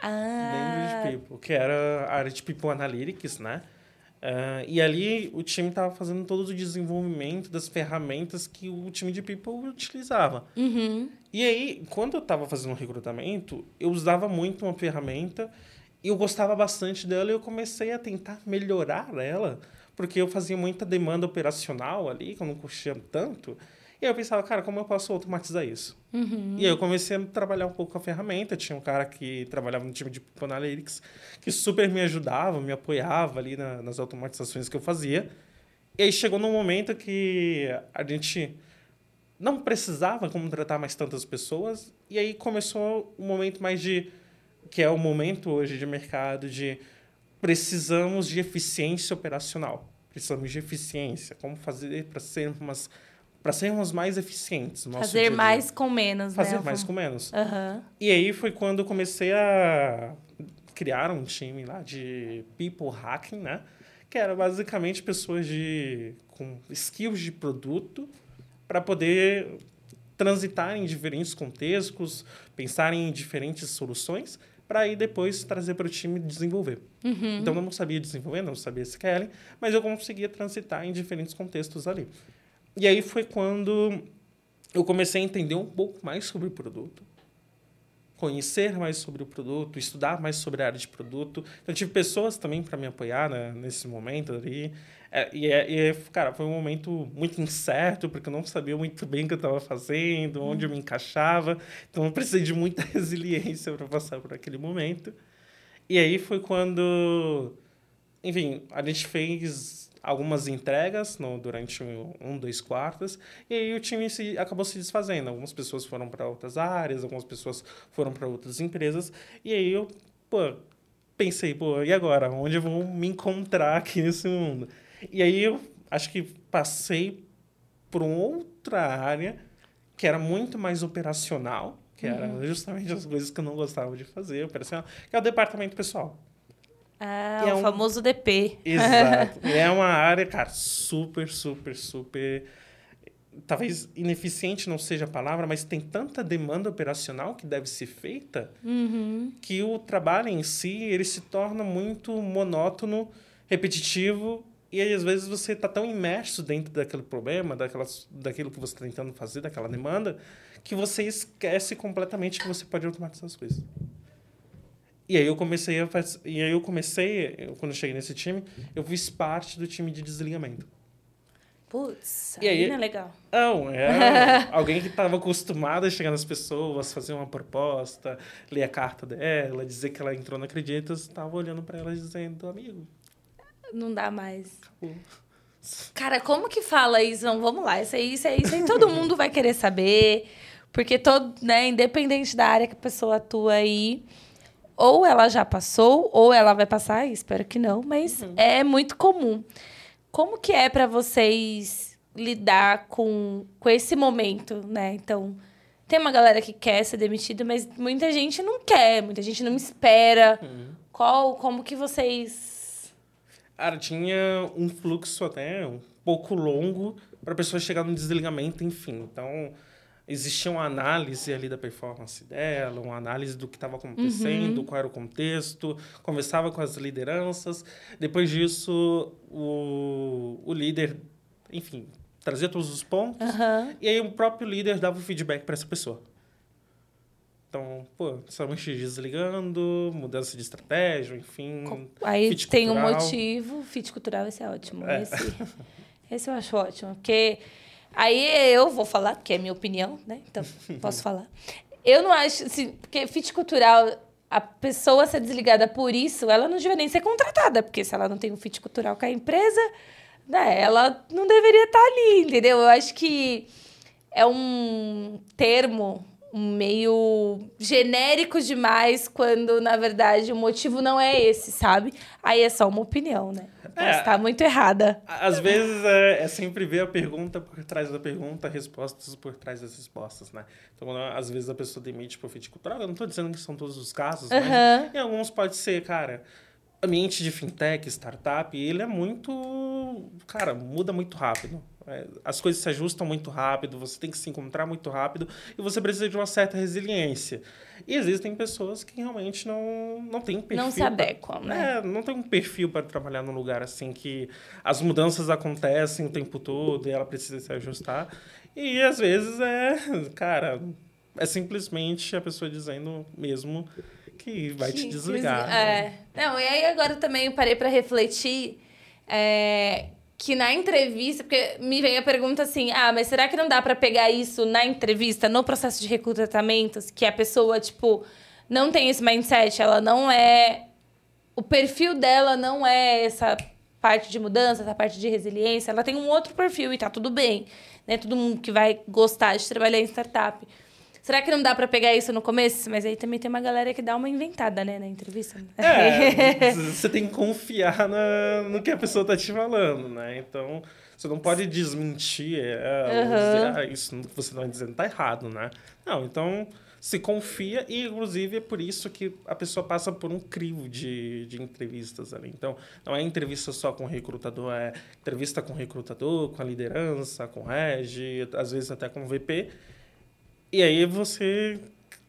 Ah. Dentro de People, que era a área de People Analytics, né? Uh, e ali o time estava fazendo todo o desenvolvimento das ferramentas que o time de People utilizava. Uhum. E aí, quando eu estava fazendo o recrutamento, eu usava muito uma ferramenta eu gostava bastante dela e eu comecei a tentar melhorar ela, porque eu fazia muita demanda operacional ali, que eu não curtia tanto. E aí eu pensava, cara, como eu posso automatizar isso? Uhum. E aí eu comecei a trabalhar um pouco com a ferramenta. Tinha um cara que trabalhava no time de Analytics que super me ajudava, me apoiava ali na, nas automatizações que eu fazia. E aí chegou num momento que a gente não precisava contratar mais tantas pessoas. E aí começou um momento mais de que é o momento hoje de mercado de precisamos de eficiência operacional. Precisamos de eficiência. Como fazer para sermos para sermos mais eficientes. Fazer mais com menos, Fazer né? mais com menos. Uhum. E aí foi quando eu comecei a criar um time lá de people hacking, né? Que era basicamente pessoas de com skills de produto para poder transitar em diferentes contextos, pensar em diferentes soluções para aí depois trazer para o time desenvolver. Uhum. Então, eu não sabia desenvolver, não sabia SQL, mas eu conseguia transitar em diferentes contextos ali. E aí foi quando eu comecei a entender um pouco mais sobre o produto, conhecer mais sobre o produto, estudar mais sobre a área de produto. Então, tive pessoas também para me apoiar né, nesse momento ali. É, e, é, e, é, cara, foi um momento muito incerto, porque eu não sabia muito bem o que eu estava fazendo, onde eu me encaixava. Então, eu precisei de muita resiliência para passar por aquele momento. E aí foi quando, enfim, a gente fez algumas entregas no, durante um, um, dois quartos, e aí o time se, acabou se desfazendo. Algumas pessoas foram para outras áreas, algumas pessoas foram para outras empresas, e aí eu, pô, pensei, pô, e agora? Onde eu vou me encontrar aqui nesse mundo? E aí eu acho que passei por uma outra área que era muito mais operacional, que uhum. era justamente as coisas que eu não gostava de fazer, operacional, que é o departamento pessoal. Ah, é o um... famoso DP. Exato. é uma área, cara, super, super, super. Talvez ineficiente não seja a palavra, mas tem tanta demanda operacional que deve ser feita uhum. que o trabalho em si ele se torna muito monótono, repetitivo e aí, às vezes, você está tão imerso dentro daquele problema, daquelas, daquilo que você está tentando fazer, daquela demanda, que você esquece completamente que você pode automatizar as coisas. E aí eu comecei a e aí eu comecei, eu, quando eu cheguei nesse time, eu fiz parte do time de desligamento. Putz, e aí, não é legal. Não, é alguém que estava acostumado a chegar nas pessoas, fazer uma proposta, ler a carta dela, dizer que ela entrou no Acreditas, estava olhando para ela dizendo, amigo, não dá mais. Cara, como que fala isso? Não, vamos lá, isso aí, isso aí, isso aí todo mundo vai querer saber. Porque todo, né, independente da área que a pessoa atua aí, ou ela já passou, ou ela vai passar, espero que não, mas uhum. é muito comum. Como que é para vocês lidar com, com esse momento, né? Então, tem uma galera que quer ser demitida, mas muita gente não quer, muita gente não espera. Uhum. Qual, como que vocês Cara, tinha um fluxo até um pouco longo para a pessoa chegar no desligamento, enfim. Então, existia uma análise ali da performance dela, uma análise do que estava acontecendo, uhum. qual era o contexto, conversava com as lideranças. Depois disso, o, o líder, enfim, trazia todos os pontos. Uhum. E aí o próprio líder dava o feedback para essa pessoa. Então, pô, somente desligando, mudança de estratégia, enfim. Aí tem um motivo, fit cultural, esse é ótimo. É. Esse, esse eu acho ótimo, porque aí eu vou falar, porque é minha opinião, né? Então, posso falar. Eu não acho, assim, porque fit cultural, a pessoa ser desligada por isso, ela não devia nem ser contratada, porque se ela não tem um fit cultural com a empresa, né, ela não deveria estar ali, entendeu? Eu acho que é um termo meio genérico demais quando, na verdade, o motivo não é esse, sabe? Aí é só uma opinião, né? Mas é, tá muito errada. Às vezes é, é, sempre ver a pergunta por trás da pergunta, respostas por trás das respostas, né? Então, às vezes a pessoa demite por fit cultural. Eu não tô dizendo que são todos os casos, uhum. mas em alguns pode ser, cara ambiente de fintech, startup, ele é muito. Cara, muda muito rápido. É, as coisas se ajustam muito rápido, você tem que se encontrar muito rápido e você precisa de uma certa resiliência. E existem pessoas que realmente não, não têm perfil. Não se adequam, pra, né? É, não tem um perfil para trabalhar num lugar assim que as mudanças acontecem o tempo todo e ela precisa se ajustar. E às vezes é, cara, é simplesmente a pessoa dizendo mesmo que vai que, te desligar. É. Né? Não, e aí agora também eu parei para refletir é, que na entrevista, porque me veio a pergunta assim: ah, mas será que não dá para pegar isso na entrevista, no processo de recrutamento, que a pessoa, tipo, não tem esse mindset, ela não é. O perfil dela não é essa parte de mudança, essa parte de resiliência, ela tem um outro perfil e tá tudo bem. Né? Todo mundo que vai gostar de trabalhar em startup. Será que não dá para pegar isso no começo? Mas aí também tem uma galera que dá uma inventada, né, na entrevista. É, você tem que confiar na, no que a pessoa tá te falando, né? Então, você não pode desmentir ela, uhum. dizer, ah, isso que você tá dizendo tá errado, né? Não, então se confia e, inclusive, é por isso que a pessoa passa por um crivo de, de entrevistas ali. Então, não é entrevista só com o recrutador, é entrevista com o recrutador, com a liderança, com o reg, às vezes até com o VP, e aí você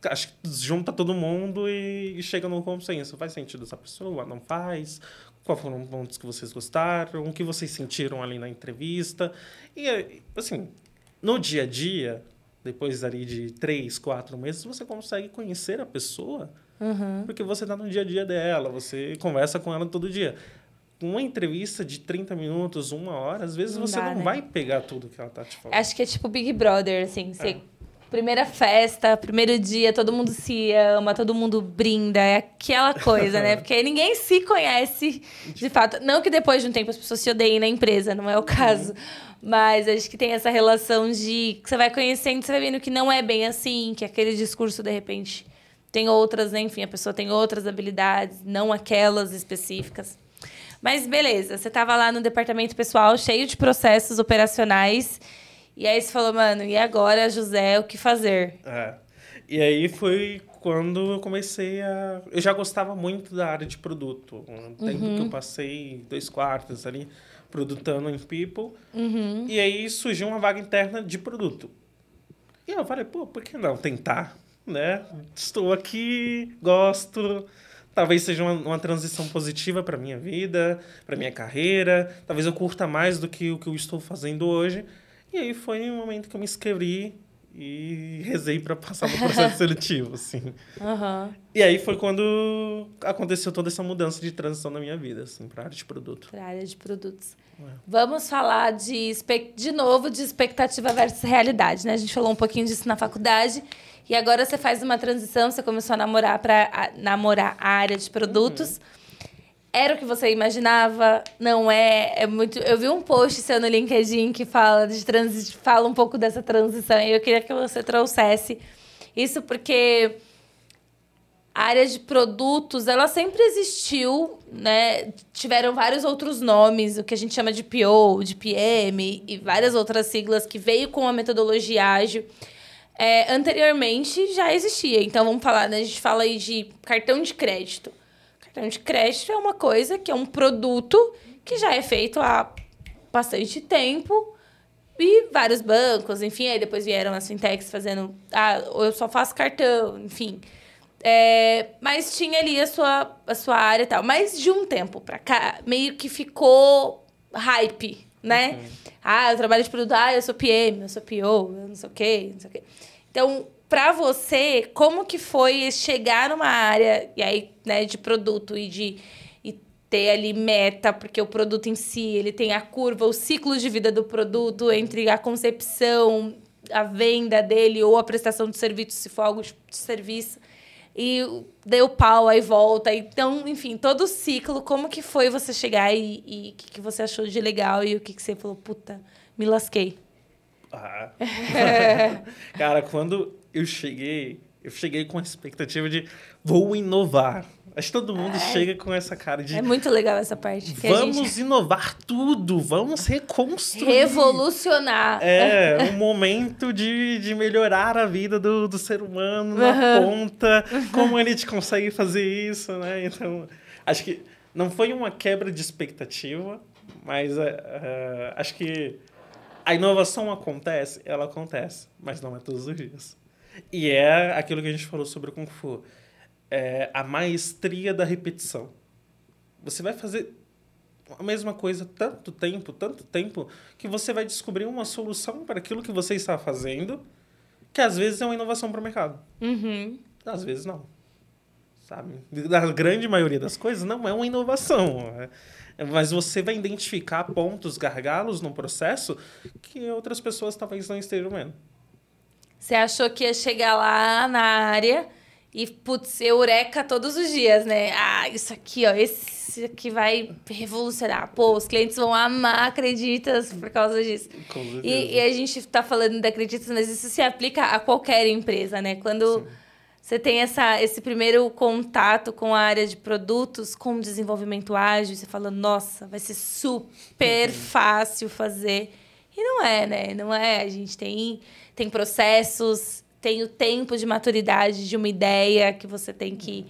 acho que junta todo mundo e, e chega num consenso. Faz sentido essa pessoa? Não faz? Quais foram os pontos que vocês gostaram? O que vocês sentiram ali na entrevista? E, assim, no dia a dia, depois ali de três, quatro meses, você consegue conhecer a pessoa. Uhum. Porque você está no dia a dia dela, você conversa com ela todo dia. Uma entrevista de 30 minutos, uma hora, às vezes não você dá, não né? vai pegar tudo que ela tá te falando. Acho que é tipo Big Brother, assim. Você é primeira festa, primeiro dia, todo mundo se ama, todo mundo brinda, é aquela coisa, né? Porque ninguém se conhece de fato. Não que depois de um tempo as pessoas se odeiem na empresa, não é o caso. Mas acho que tem essa relação de que você vai conhecendo, você vai vendo que não é bem assim, que aquele discurso, de repente, tem outras, né? Enfim, a pessoa tem outras habilidades, não aquelas específicas. Mas beleza, você estava lá no departamento pessoal, cheio de processos operacionais. E aí você falou, mano, e agora, José, o que fazer? É. E aí foi quando eu comecei a. Eu já gostava muito da área de produto. Um tempo uhum. que eu passei dois quartos ali produtando em People. Uhum. E aí surgiu uma vaga interna de produto. E eu falei, pô, por que não tentar? Né? Estou aqui, gosto. Talvez seja uma, uma transição positiva para minha vida, para minha carreira. Talvez eu curta mais do que o que eu estou fazendo hoje. E aí foi um momento que eu me inscrevi e rezei para passar no processo seletivo, assim. Uhum. E aí foi quando aconteceu toda essa mudança de transição na minha vida, assim, para área de produto. Para área de produtos. É. Vamos falar de, de novo de expectativa versus realidade, né? A gente falou um pouquinho disso na faculdade. E agora você faz uma transição, você começou a namorar para namorar a área de produtos. Uhum era o que você imaginava? Não é? É muito. Eu vi um post seu no LinkedIn que fala de transi... fala um pouco dessa transição e eu queria que você trouxesse isso porque a área de produtos, ela sempre existiu, né? Tiveram vários outros nomes, o que a gente chama de PO, de PM e várias outras siglas que veio com a metodologia ágil. É, anteriormente já existia. Então vamos falar, né? A gente fala aí de cartão de crédito. Cartão de crédito é uma coisa que é um produto que já é feito há bastante tempo E vários bancos, enfim, aí depois vieram as fintechs fazendo. Ah, eu só faço cartão, enfim. É, mas tinha ali a sua, a sua área e tal. Mas de um tempo pra cá, meio que ficou hype, né? Uhum. Ah, eu trabalho de produto, ah, eu sou PM, eu sou PO, eu não sei o quê, não sei o quê. Então, para você, como que foi chegar numa área e aí, né, de produto e de e ter ali meta, porque o produto em si, ele tem a curva, o ciclo de vida do produto entre a concepção, a venda dele ou a prestação de serviço, se for algo de serviço e deu pau, aí volta. Então, enfim, todo o ciclo, como que foi você chegar e o que, que você achou de legal e o que, que você falou, puta, me lasquei? Ah. Cara, quando eu cheguei, eu cheguei com a expectativa de vou inovar. Acho que todo mundo é. chega com essa cara de. É muito legal essa parte. vamos gente... inovar tudo, vamos reconstruir. Revolucionar. É, um momento de, de melhorar a vida do, do ser humano na uhum. ponta. Como a gente consegue fazer isso, né? Então, acho que não foi uma quebra de expectativa, mas uh, acho que a inovação acontece, ela acontece, mas não é todos os dias. E é aquilo que a gente falou sobre o Kung Fu. É a maestria da repetição. Você vai fazer a mesma coisa tanto tempo, tanto tempo, que você vai descobrir uma solução para aquilo que você está fazendo, que às vezes é uma inovação para o mercado. Uhum. Às vezes não. Sabe? Da grande maioria das coisas, não é uma inovação. É, mas você vai identificar pontos, gargalos no processo que outras pessoas talvez não estejam vendo. Você achou que ia chegar lá na área e, putz, eureka todos os dias, né? Ah, isso aqui, ó, esse aqui vai revolucionar. Pô, os clientes vão amar Acreditas por causa disso. E, e, a gente tá falando da Acreditas, mas isso se aplica a qualquer empresa, né? Quando Sim. você tem essa, esse primeiro contato com a área de produtos, com desenvolvimento ágil, você fala, nossa, vai ser super uhum. fácil fazer. E não é, né? Não é. A gente tem tem processos, tem o tempo de maturidade de uma ideia que você tem que.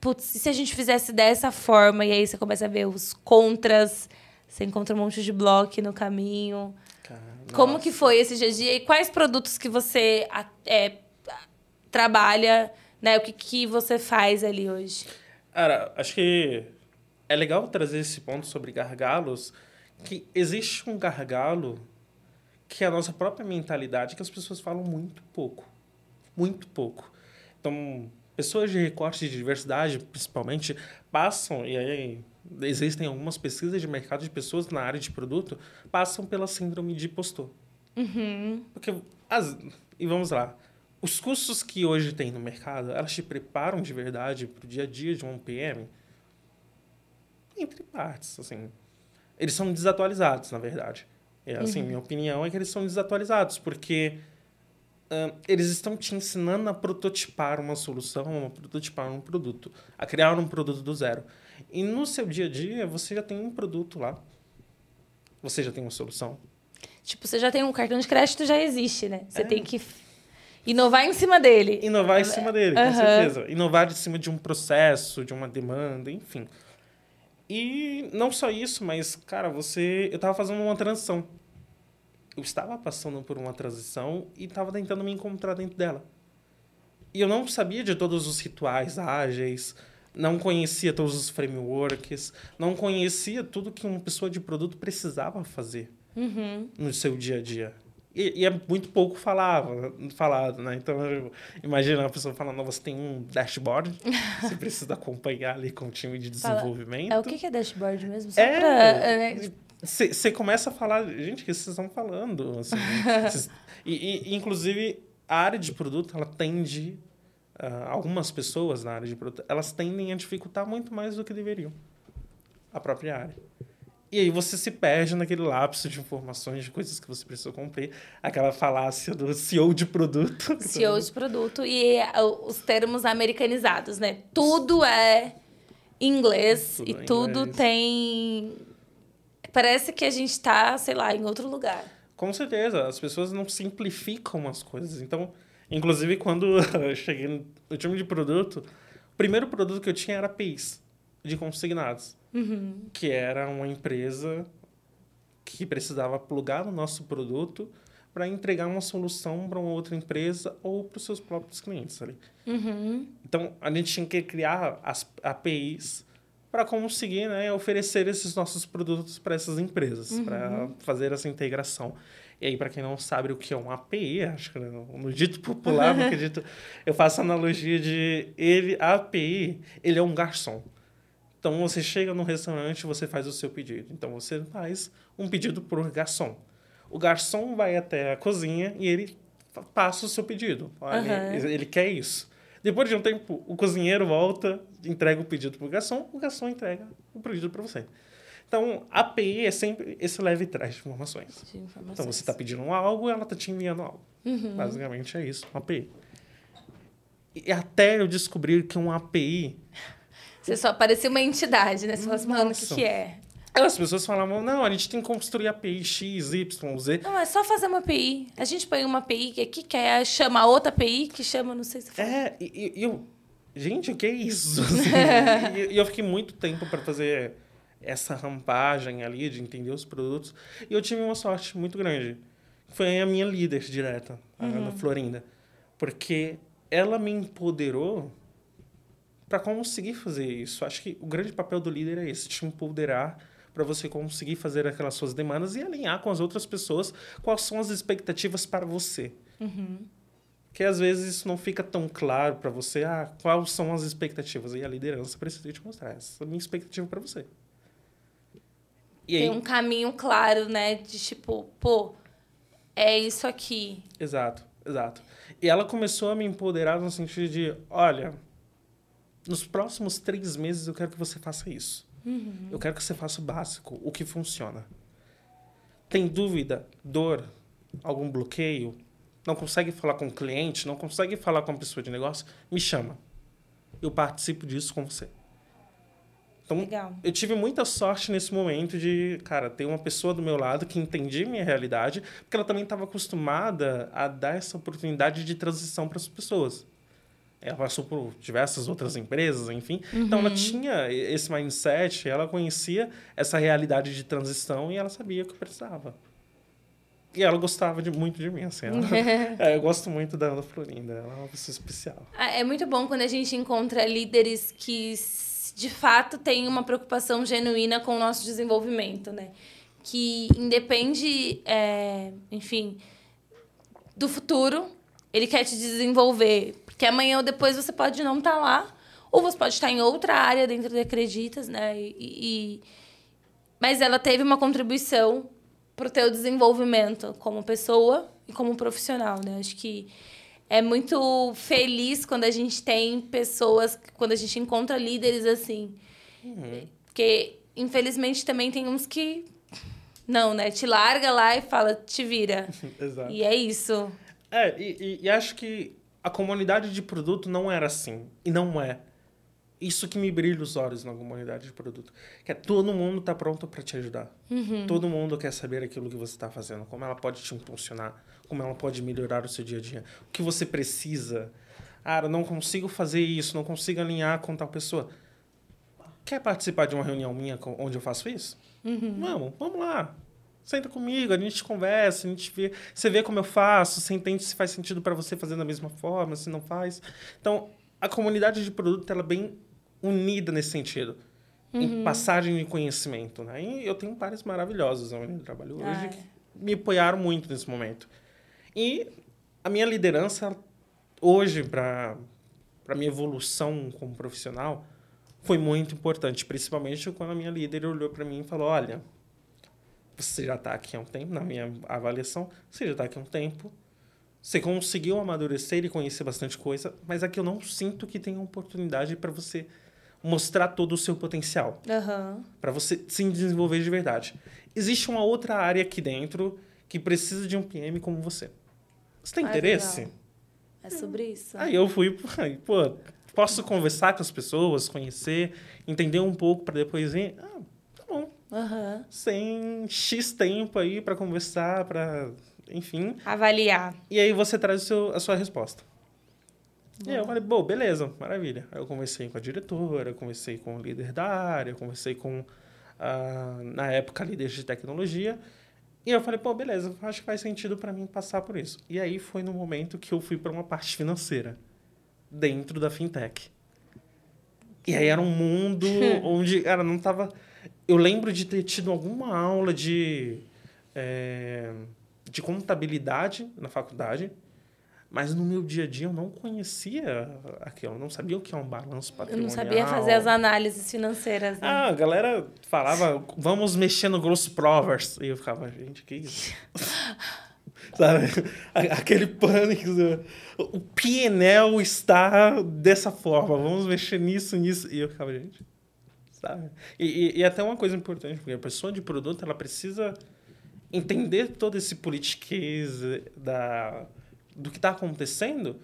Putz, se a gente fizesse dessa forma, e aí você começa a ver os contras, você encontra um monte de bloco no caminho. Como que foi esse dia a dia? E quais produtos que você é, trabalha, né? O que, que você faz ali hoje? Cara, acho que é legal trazer esse ponto sobre gargalos, que existe um gargalo que é a nossa própria mentalidade, que as pessoas falam muito pouco. Muito pouco. Então, pessoas de recorte de diversidade, principalmente, passam, e aí existem algumas pesquisas de mercado de pessoas na área de produto, passam pela síndrome de impostor. Uhum. Porque, as, e vamos lá, os cursos que hoje tem no mercado, elas te preparam de verdade para o dia a dia de um PM? Entre partes, assim. Eles são desatualizados, na verdade. É, assim, uhum. minha opinião é que eles são desatualizados, porque uh, eles estão te ensinando a prototipar uma solução, a prototipar um produto, a criar um produto do zero. E no seu dia a dia, você já tem um produto lá. Você já tem uma solução. Tipo, você já tem um cartão de crédito, já existe, né? Você é. tem que inovar em cima dele. Inovar em cima dele, uhum. com certeza. Inovar em cima de um processo, de uma demanda, enfim. E não só isso, mas, cara, você. Eu estava fazendo uma transição. Eu estava passando por uma transição e estava tentando me encontrar dentro dela. E eu não sabia de todos os rituais ágeis, não conhecia todos os frameworks, não conhecia tudo que uma pessoa de produto precisava fazer uhum. no seu dia a dia. E, e, é muito pouco falava, falado, né? Então, imagina a pessoa falando, você tem um dashboard, você precisa acompanhar ali com o time de desenvolvimento. Fala, é, o que é dashboard mesmo? Só é, Você é, começa a falar, gente, o que vocês estão falando? Assim, cês, e, e, inclusive, a área de produto, ela tende, uh, algumas pessoas na área de produto, elas tendem a dificultar muito mais do que deveriam a própria área. E aí você se perde naquele lapso de informações, de coisas que você precisa cumprir. Aquela falácia do CEO de produto. CEO de produto e é, os termos americanizados, né? Tudo é inglês tudo e é tudo inglês. tem... Parece que a gente está, sei lá, em outro lugar. Com certeza. As pessoas não simplificam as coisas. Então, inclusive, quando eu cheguei no time de produto, o primeiro produto que eu tinha era PIS, de consignados uhum. que era uma empresa que precisava plugar no nosso produto para entregar uma solução para uma outra empresa ou para os seus próprios clientes ali. Uhum. Então, a gente tinha que criar as APIs para conseguir né, oferecer esses nossos produtos para essas empresas, Uhum. para fazer essa integração. E aí, para quem não sabe o que é uma API, acho que no, dito popular, no dito, eu faço analogia de ele, a API, ele é um garçom. Então, você chega no restaurante, você faz o seu pedido. Então, você faz um pedido por garçom. O garçom vai até a cozinha e ele passa o seu pedido. Olha, Aham. ele, quer isso. Depois de um tempo, o cozinheiro volta, entrega o pedido para o garçom, o garçom entrega o pedido para você. Então, a API é sempre esse leve trás de informações. De informações. Então, você está pedindo algo, ela está te enviando algo. Basicamente é isso, uma API. E até eu descobrir que uma API Você só parecia uma entidade, né? Você fala assim, mano, o que, que é? As pessoas falavam, não, a gente tem que construir API X, Y, Z. Não, é só fazer uma API. A gente põe uma API que aqui quer chama a outra API, que chama, não sei se fala. É, e, e- eu... Gente, o que é isso? Assim, e, e eu fiquei muito tempo para fazer essa rampagem ali, de entender os produtos. E eu tive uma sorte muito grande. Foi a minha líder direta, a Ana Florinda. Porque ela me empoderou para conseguir fazer isso. Acho que o grande papel do líder é esse, te empoderar para você conseguir fazer aquelas suas demandas e alinhar com as outras pessoas quais são as expectativas para você. Que às vezes isso não fica tão claro para você, ah, quais são as expectativas. E a liderança precisa te mostrar. Essa é a minha expectativa para você. E aí, Tem um caminho claro, né? De tipo, pô, é isso aqui. Exato, exato. E ela começou a me empoderar no sentido de, olha, nos próximos três meses eu quero que você faça isso. Eu quero que você faça o básico, o que funciona. Tem dúvida, dor, algum bloqueio, não consegue falar com o cliente, não consegue falar com a pessoa de negócio, me chama. Eu participo disso com você. Então, Legal. eu tive muita sorte nesse momento de, cara, ter uma pessoa do meu lado que entendia minha realidade, porque ela também estava acostumada a dar essa oportunidade de transição para as pessoas. Ela passou por diversas outras empresas, enfim. Então, ela tinha esse mindset, ela conhecia essa realidade de transição e ela sabia o que precisava. E ela gostava de, muito de mim, assim. ela- É, eu gosto muito da Ana Florinda, ela é uma pessoa especial. Ah, É muito bom quando a gente encontra líderes que, de fato, têm uma preocupação genuína com o nosso desenvolvimento, né? Que independe, é, enfim, do futuro, ele quer te desenvolver. Porque amanhã ou depois você pode não estar lá, ou você pode estar em outra área dentro da Acreditas, né? E, e- Mas ela teve uma contribuição para o teu desenvolvimento como pessoa e como profissional, né? Acho que é muito feliz quando a gente tem pessoas, quando a gente encontra líderes assim. Porque, infelizmente, também tem uns que. Não, né? Te larga lá e fala, te vira. Exato. E é isso. É, e, e- e acho que a comunidade de produto não era assim. E não é. Isso que me brilha os olhos na comunidade de produto. Que é todo mundo tá pronto para te ajudar. Todo mundo quer saber aquilo que você está fazendo, como ela pode te impulsionar, como ela pode melhorar o seu dia a dia. O que você precisa. Ah, eu não consigo fazer isso, não consigo alinhar com tal pessoa. Quer participar de uma reunião minha onde eu faço isso? Vamos, vamos lá. Senta comigo, a gente conversa, a gente vê, você vê como eu faço, você entende se faz sentido para você fazer da mesma forma, se não faz. Então, a comunidade de produto ela é bem unida nesse sentido, em passagem de conhecimento, né? E eu tenho pares maravilhosos onde eu trabalho hoje Ah, é. que me apoiaram muito nesse momento. E a minha liderança hoje para para minha evolução como profissional foi muito importante, principalmente quando a minha líder olhou para mim e falou: "Olha, você já está aqui há um tempo, na minha avaliação, você já está aqui há um tempo, você conseguiu amadurecer e conhecer bastante coisa, mas aqui eu não sinto que tem oportunidade para você mostrar todo o seu potencial, Aham. para você se desenvolver de verdade. Existe uma outra área aqui dentro que precisa de um PM como você. Você tem Ah, interesse? legal. É sobre isso. Aí eu fui, pô, posso conversar com as pessoas, conhecer, entender um pouco para depois ir. Aham. Sem X tempo aí para conversar, para, enfim. Avaliar. E aí você traz seu, a sua resposta. E aí eu falei, bom, beleza, maravilha. Aí eu conversei com a diretora, eu conversei com o líder da área, eu conversei com, ah, na época, líderes de tecnologia. E eu falei, pô, beleza, acho que faz sentido para mim passar por isso. E aí foi no momento que eu fui para uma parte financeira, dentro da fintech. E aí era um mundo onde, cara, não tava. Eu lembro de ter tido alguma aula de, é, de contabilidade na faculdade, mas no meu dia a dia eu não conhecia aquilo, eu não sabia o que é um balanço Eu patrimonial. não sabia fazer as análises financeiras, né? Ah, a galera falava, vamos mexer no gross provers. E eu ficava, gente, que isso? Sabe? Aquele pânico. O PNL está dessa forma, vamos mexer nisso, nisso. E eu ficava, gente, sabe? E, e, e até uma coisa importante, porque a pessoa de produto, ela precisa entender todo esse politiquês da, do que está acontecendo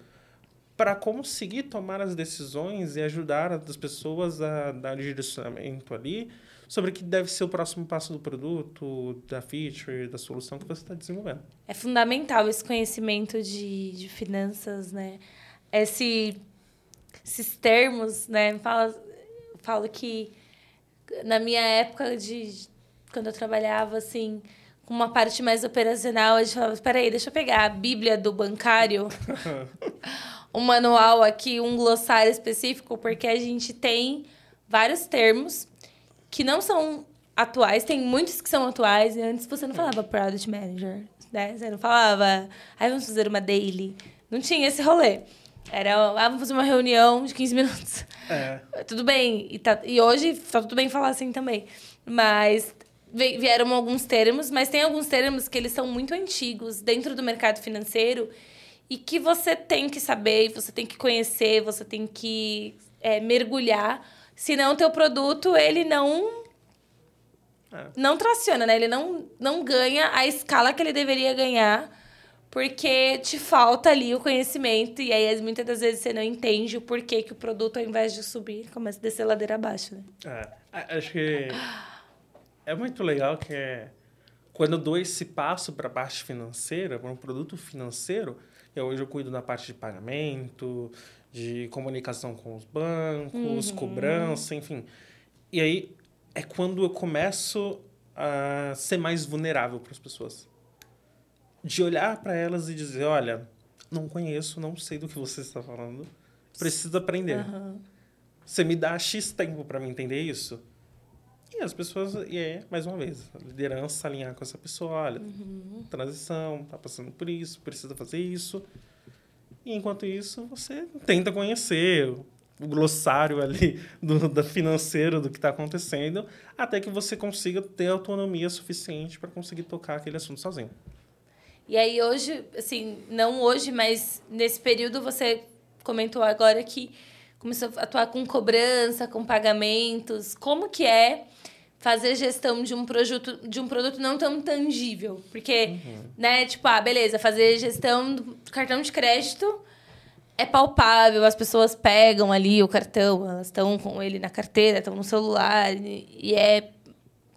para conseguir tomar as decisões e ajudar as pessoas a dar direcionamento ali sobre o que deve ser o próximo passo do produto, da feature, da solução que você está desenvolvendo. É fundamental esse conhecimento de, de finanças, né? Esse, esses termos, né? Fala, falo que na minha época de quando eu trabalhava assim com uma parte mais operacional, a gente falava, espera aí, deixa eu pegar a Bíblia do bancário, um manual aqui, um glossário específico, porque a gente tem vários termos que não são atuais, tem muitos que são atuais, e antes você não falava Product Manager, né? Você não falava, aí vamos fazer uma daily. Não tinha esse rolê. Era, ah, vamos fazer uma reunião de 15 minutos. É. Tudo bem. E, tá, e hoje tá tudo bem falar assim também. Mas vieram alguns termos, mas tem alguns termos que eles são muito antigos dentro do mercado financeiro e que você tem que saber, você tem que conhecer, você tem que é, mergulhar. Senão, o teu produto, ele não... É. Não traciona, né? Ele não, não ganha a escala que ele deveria ganhar porque te falta ali o conhecimento e aí muitas das vezes você não entende o porquê que o produto, ao invés de subir, começa a descer ladeira abaixo, né? É, a- acho que é muito legal que é quando eu dou esse passo para a parte financeira, para um produto financeiro, eu hoje eu cuido da parte de pagamento, de comunicação com os bancos, cobrança, enfim. E aí é quando eu começo a ser mais vulnerável para as pessoas. De olhar para elas e dizer, olha, não conheço, não sei do que você está falando, preciso aprender. Aham. Você me dá X tempo para me entender isso? E as pessoas, e é, mais uma vez, a liderança alinhar com essa pessoa, olha, transição, tá passando por isso, precisa fazer isso. E enquanto isso, você tenta conhecer o- o glossário ali do, da financeiro do que está acontecendo, até que você consiga ter autonomia suficiente para conseguir tocar aquele assunto sozinho. E aí hoje, assim, não hoje, mas nesse período você comentou agora que começou a atuar com cobrança, com pagamentos. Como que é fazer gestão de um produto, de um produto não tão tangível? Porque, né, tipo, ah, beleza, fazer gestão do cartão de crédito é palpável, as pessoas pegam ali o cartão, elas estão com ele na carteira, estão no celular, e e é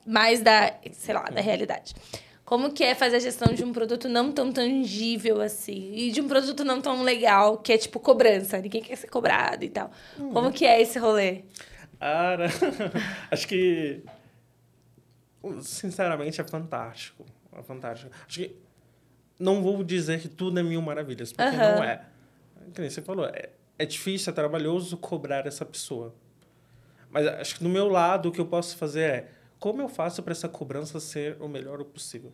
mais da, sei lá, da realidade. Como que é fazer a gestão de um produto não tão tangível assim? E de um produto não tão legal, que é tipo cobrança. Ninguém quer ser cobrado e tal. Como que é esse rolê? Cara, acho que. Sinceramente, é fantástico. É fantástico. Acho que. Não vou dizer que tudo é mil maravilhas, porque Aham. não é. Que nem você falou, é, é difícil, é trabalhoso cobrar essa pessoa. Mas acho que do meu lado, o que eu posso fazer é como eu faço para essa cobrança ser o melhor possível?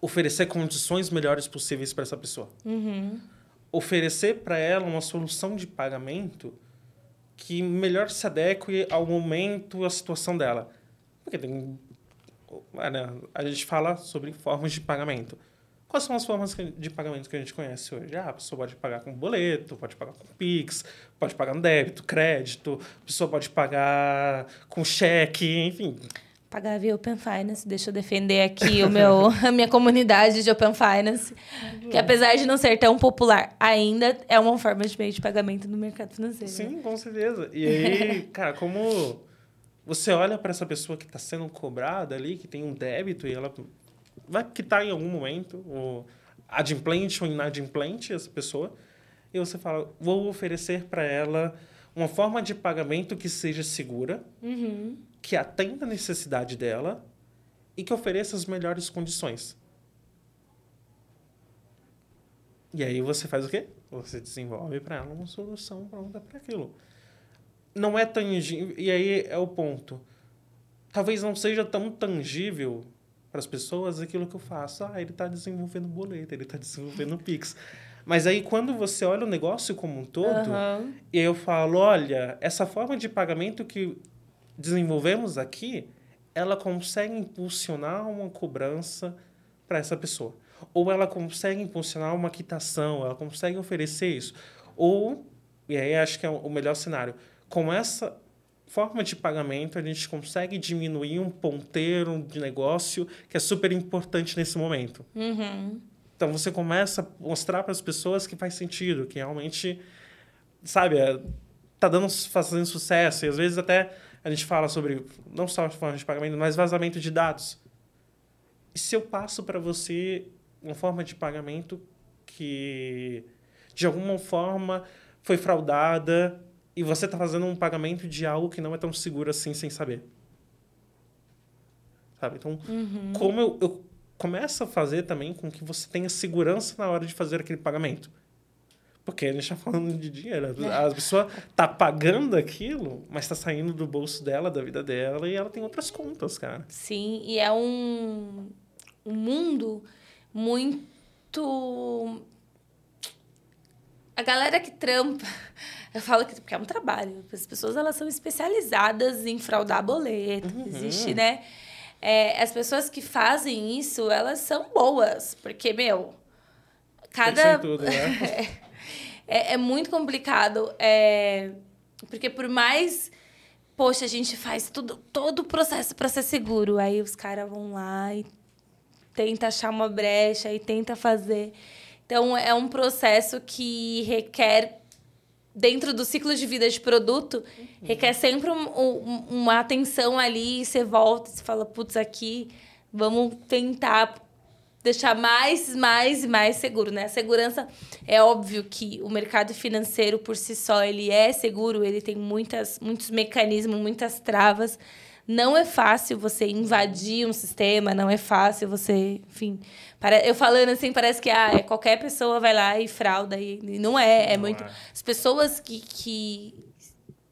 Oferecer condições melhores possíveis para essa pessoa oferecer para ela uma solução de pagamento que melhor se adeque ao momento, à situação dela. Porque tem, né, a gente fala sobre formas de pagamento. Quais são as formas de pagamento que a gente conhece hoje? Ah, a pessoa pode pagar com boleto, pode pagar com Pix, pode pagar no débito, crédito, a pessoa pode pagar com cheque, enfim. Pagar via Open Finance. Deixa eu defender aqui o meu, a minha comunidade de Open Finance. Que apesar de não ser tão popular, ainda é uma forma de meio de pagamento no mercado financeiro. né? Sim, com certeza. E aí, cara, como você olha para essa pessoa que está sendo cobrada ali, que tem um débito e ela vai quitar em algum momento, ou adimplente ou inadimplente essa pessoa, e você fala, vou oferecer para ela uma forma de pagamento que seja segura, Uhum. que atenda a necessidade dela e que ofereça as melhores condições. E aí você faz o quê? Você desenvolve para ela uma solução pronta para aquilo. Não é tangível. E aí é o ponto. Talvez não seja tão tangível para as pessoas aquilo que eu faço. Ah, ele está desenvolvendo boleto, ele está desenvolvendo Pix. Mas aí, quando você olha o negócio como um todo, Aham. e eu falo, olha, essa forma de pagamento que desenvolvemos aqui, ela consegue impulsionar uma cobrança para essa pessoa. Ou ela consegue impulsionar uma quitação, ela consegue oferecer isso. Ou, e aí acho que é o melhor cenário, com essa forma de pagamento, a gente consegue diminuir um ponteiro de negócio que é super importante nesse momento. Uhum. Então você começa a mostrar para as pessoas que faz sentido, que realmente, sabe, é, tá dando fazendo sucesso. E às vezes até a gente fala sobre não só forma de pagamento, mas vazamento de dados. E se eu passo para você uma forma de pagamento que de alguma forma foi fraudada e você está fazendo um pagamento de algo que não é tão seguro assim sem saber? Sabe? Então, como eu, eu começo a fazer também com que você tenha segurança na hora de fazer aquele pagamento. Porque a gente está falando de dinheiro. A pessoa está pagando aquilo, mas está saindo do bolso dela, da vida dela, e ela tem outras contas, cara. Sim, e é um, um mundo muito. A galera que trampa, eu falo que porque é um trabalho. As pessoas elas são especializadas em fraudar boleto. Existe, né? É, as pessoas que fazem isso, elas são boas, porque, meu, cada. Tudo, né? é, é muito complicado. É, porque por mais. Poxa, a gente faz tudo, todo o processo para ser seguro. Aí os caras vão lá e tenta achar uma brecha e tenta fazer. Então, é um processo que requer, dentro do ciclo de vida de produto, requer sempre um- um- uma atenção ali. E você volta e você fala, putz, aqui, vamos tentar deixar mais, mais e mais seguro, né? A segurança é óbvio que o mercado financeiro por si só ele é seguro, ele tem muitas, muitos mecanismos, muitas travas. Não é fácil você invadir um sistema, não é fácil você, enfim, para, eu falando assim parece que ah, é qualquer pessoa vai lá e frauda e, e não é, é Não muito é. as pessoas que, que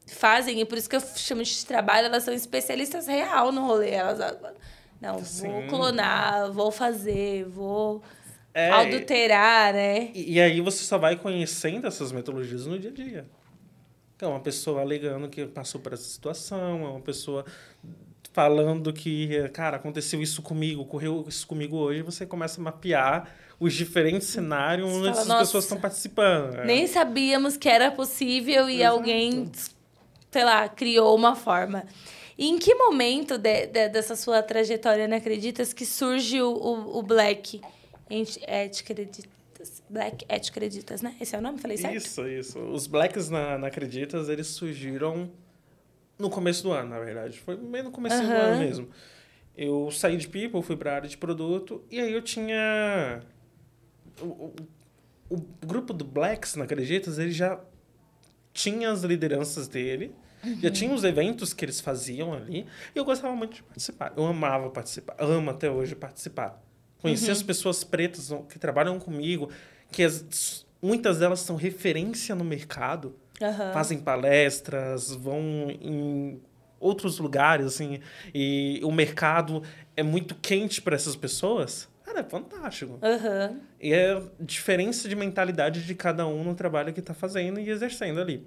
fazem, e por isso que eu chamo de trabalho, elas são especialistas real no rolê. Elas, ah, não, vou Sim. clonar, vou fazer, vou É, adulterar, né? E, e aí você só vai conhecendo essas metodologias no dia a dia. Então, uma pessoa alegando que passou por essa situação, é uma pessoa falando que, cara, aconteceu isso comigo, ocorreu isso comigo hoje, você começa a mapear os diferentes cenários Você onde fala, essas "Nossa, pessoas estão participando. É. Nem sabíamos que era possível e Exato. alguém, sei lá, criou uma forma. E em que momento de- de- dessa sua trajetória na Acreditas que surge o, o, o Black Et Creditas? Black Et Creditas, né? Esse é o nome? Falei certo? Isso, isso. Os blacks na, na Acreditas, eles surgiram no começo do ano, na verdade. Foi meio no começo do Aham. ano mesmo. Eu saí de People, fui para a área de produto, e aí eu tinha... O, o, o grupo do Blacks na Acreditas, ele já tinha as lideranças dele, já tinha os eventos que eles faziam ali, e eu gostava muito de participar. Eu amava participar, amo até hoje participar. Conhecer as pessoas pretas que trabalham comigo, que as- muitas delas são referência no mercado, Aham. fazem palestras, vão em outros lugares, assim, e o mercado é muito quente para essas pessoas. Cara, é fantástico. Aham. E é a diferença de mentalidade de cada um no trabalho que está fazendo e exercendo ali.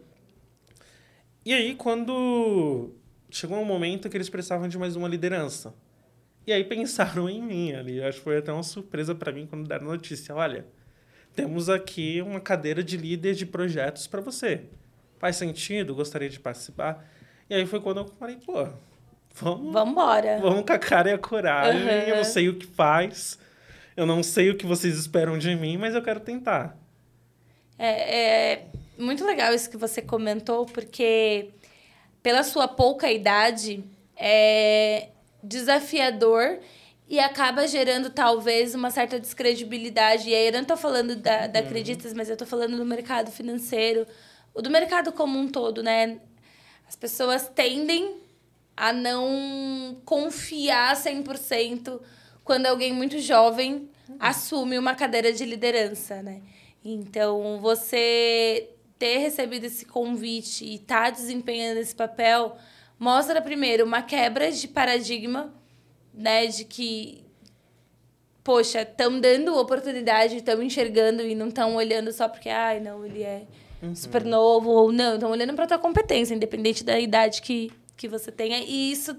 E aí, quando chegou um momento que eles precisavam de mais uma liderança. E aí pensaram em mim ali. Acho que foi até uma surpresa para mim quando deram a notícia. Olha, temos aqui uma cadeira de líder de projetos para você. Faz sentido? Gostaria de participar? E aí foi quando eu falei, pô, vamos, Vambora. Vamos com a cara e a coragem. Aham. Eu não sei o que faz. Eu não sei o que vocês esperam de mim, mas eu quero tentar. É, é muito legal isso que você comentou, porque pela sua pouca idade é desafiador e acaba gerando talvez uma certa descredibilidade. E aí eu não tô falando da, da Acreditas, mas eu tô falando do mercado financeiro, o do mercado como um todo, né? As pessoas tendem a não confiar 100% quando alguém muito jovem assume uma cadeira de liderança, né? Então, você ter recebido esse convite e estar tá desempenhando esse papel mostra primeiro uma quebra de paradigma, né, de que poxa, estão dando oportunidade, estão enxergando e não estão olhando só porque, ai, não, ele é uhum. super novo ou não, estão olhando para tua competência, independente da idade que, que você tenha. E isso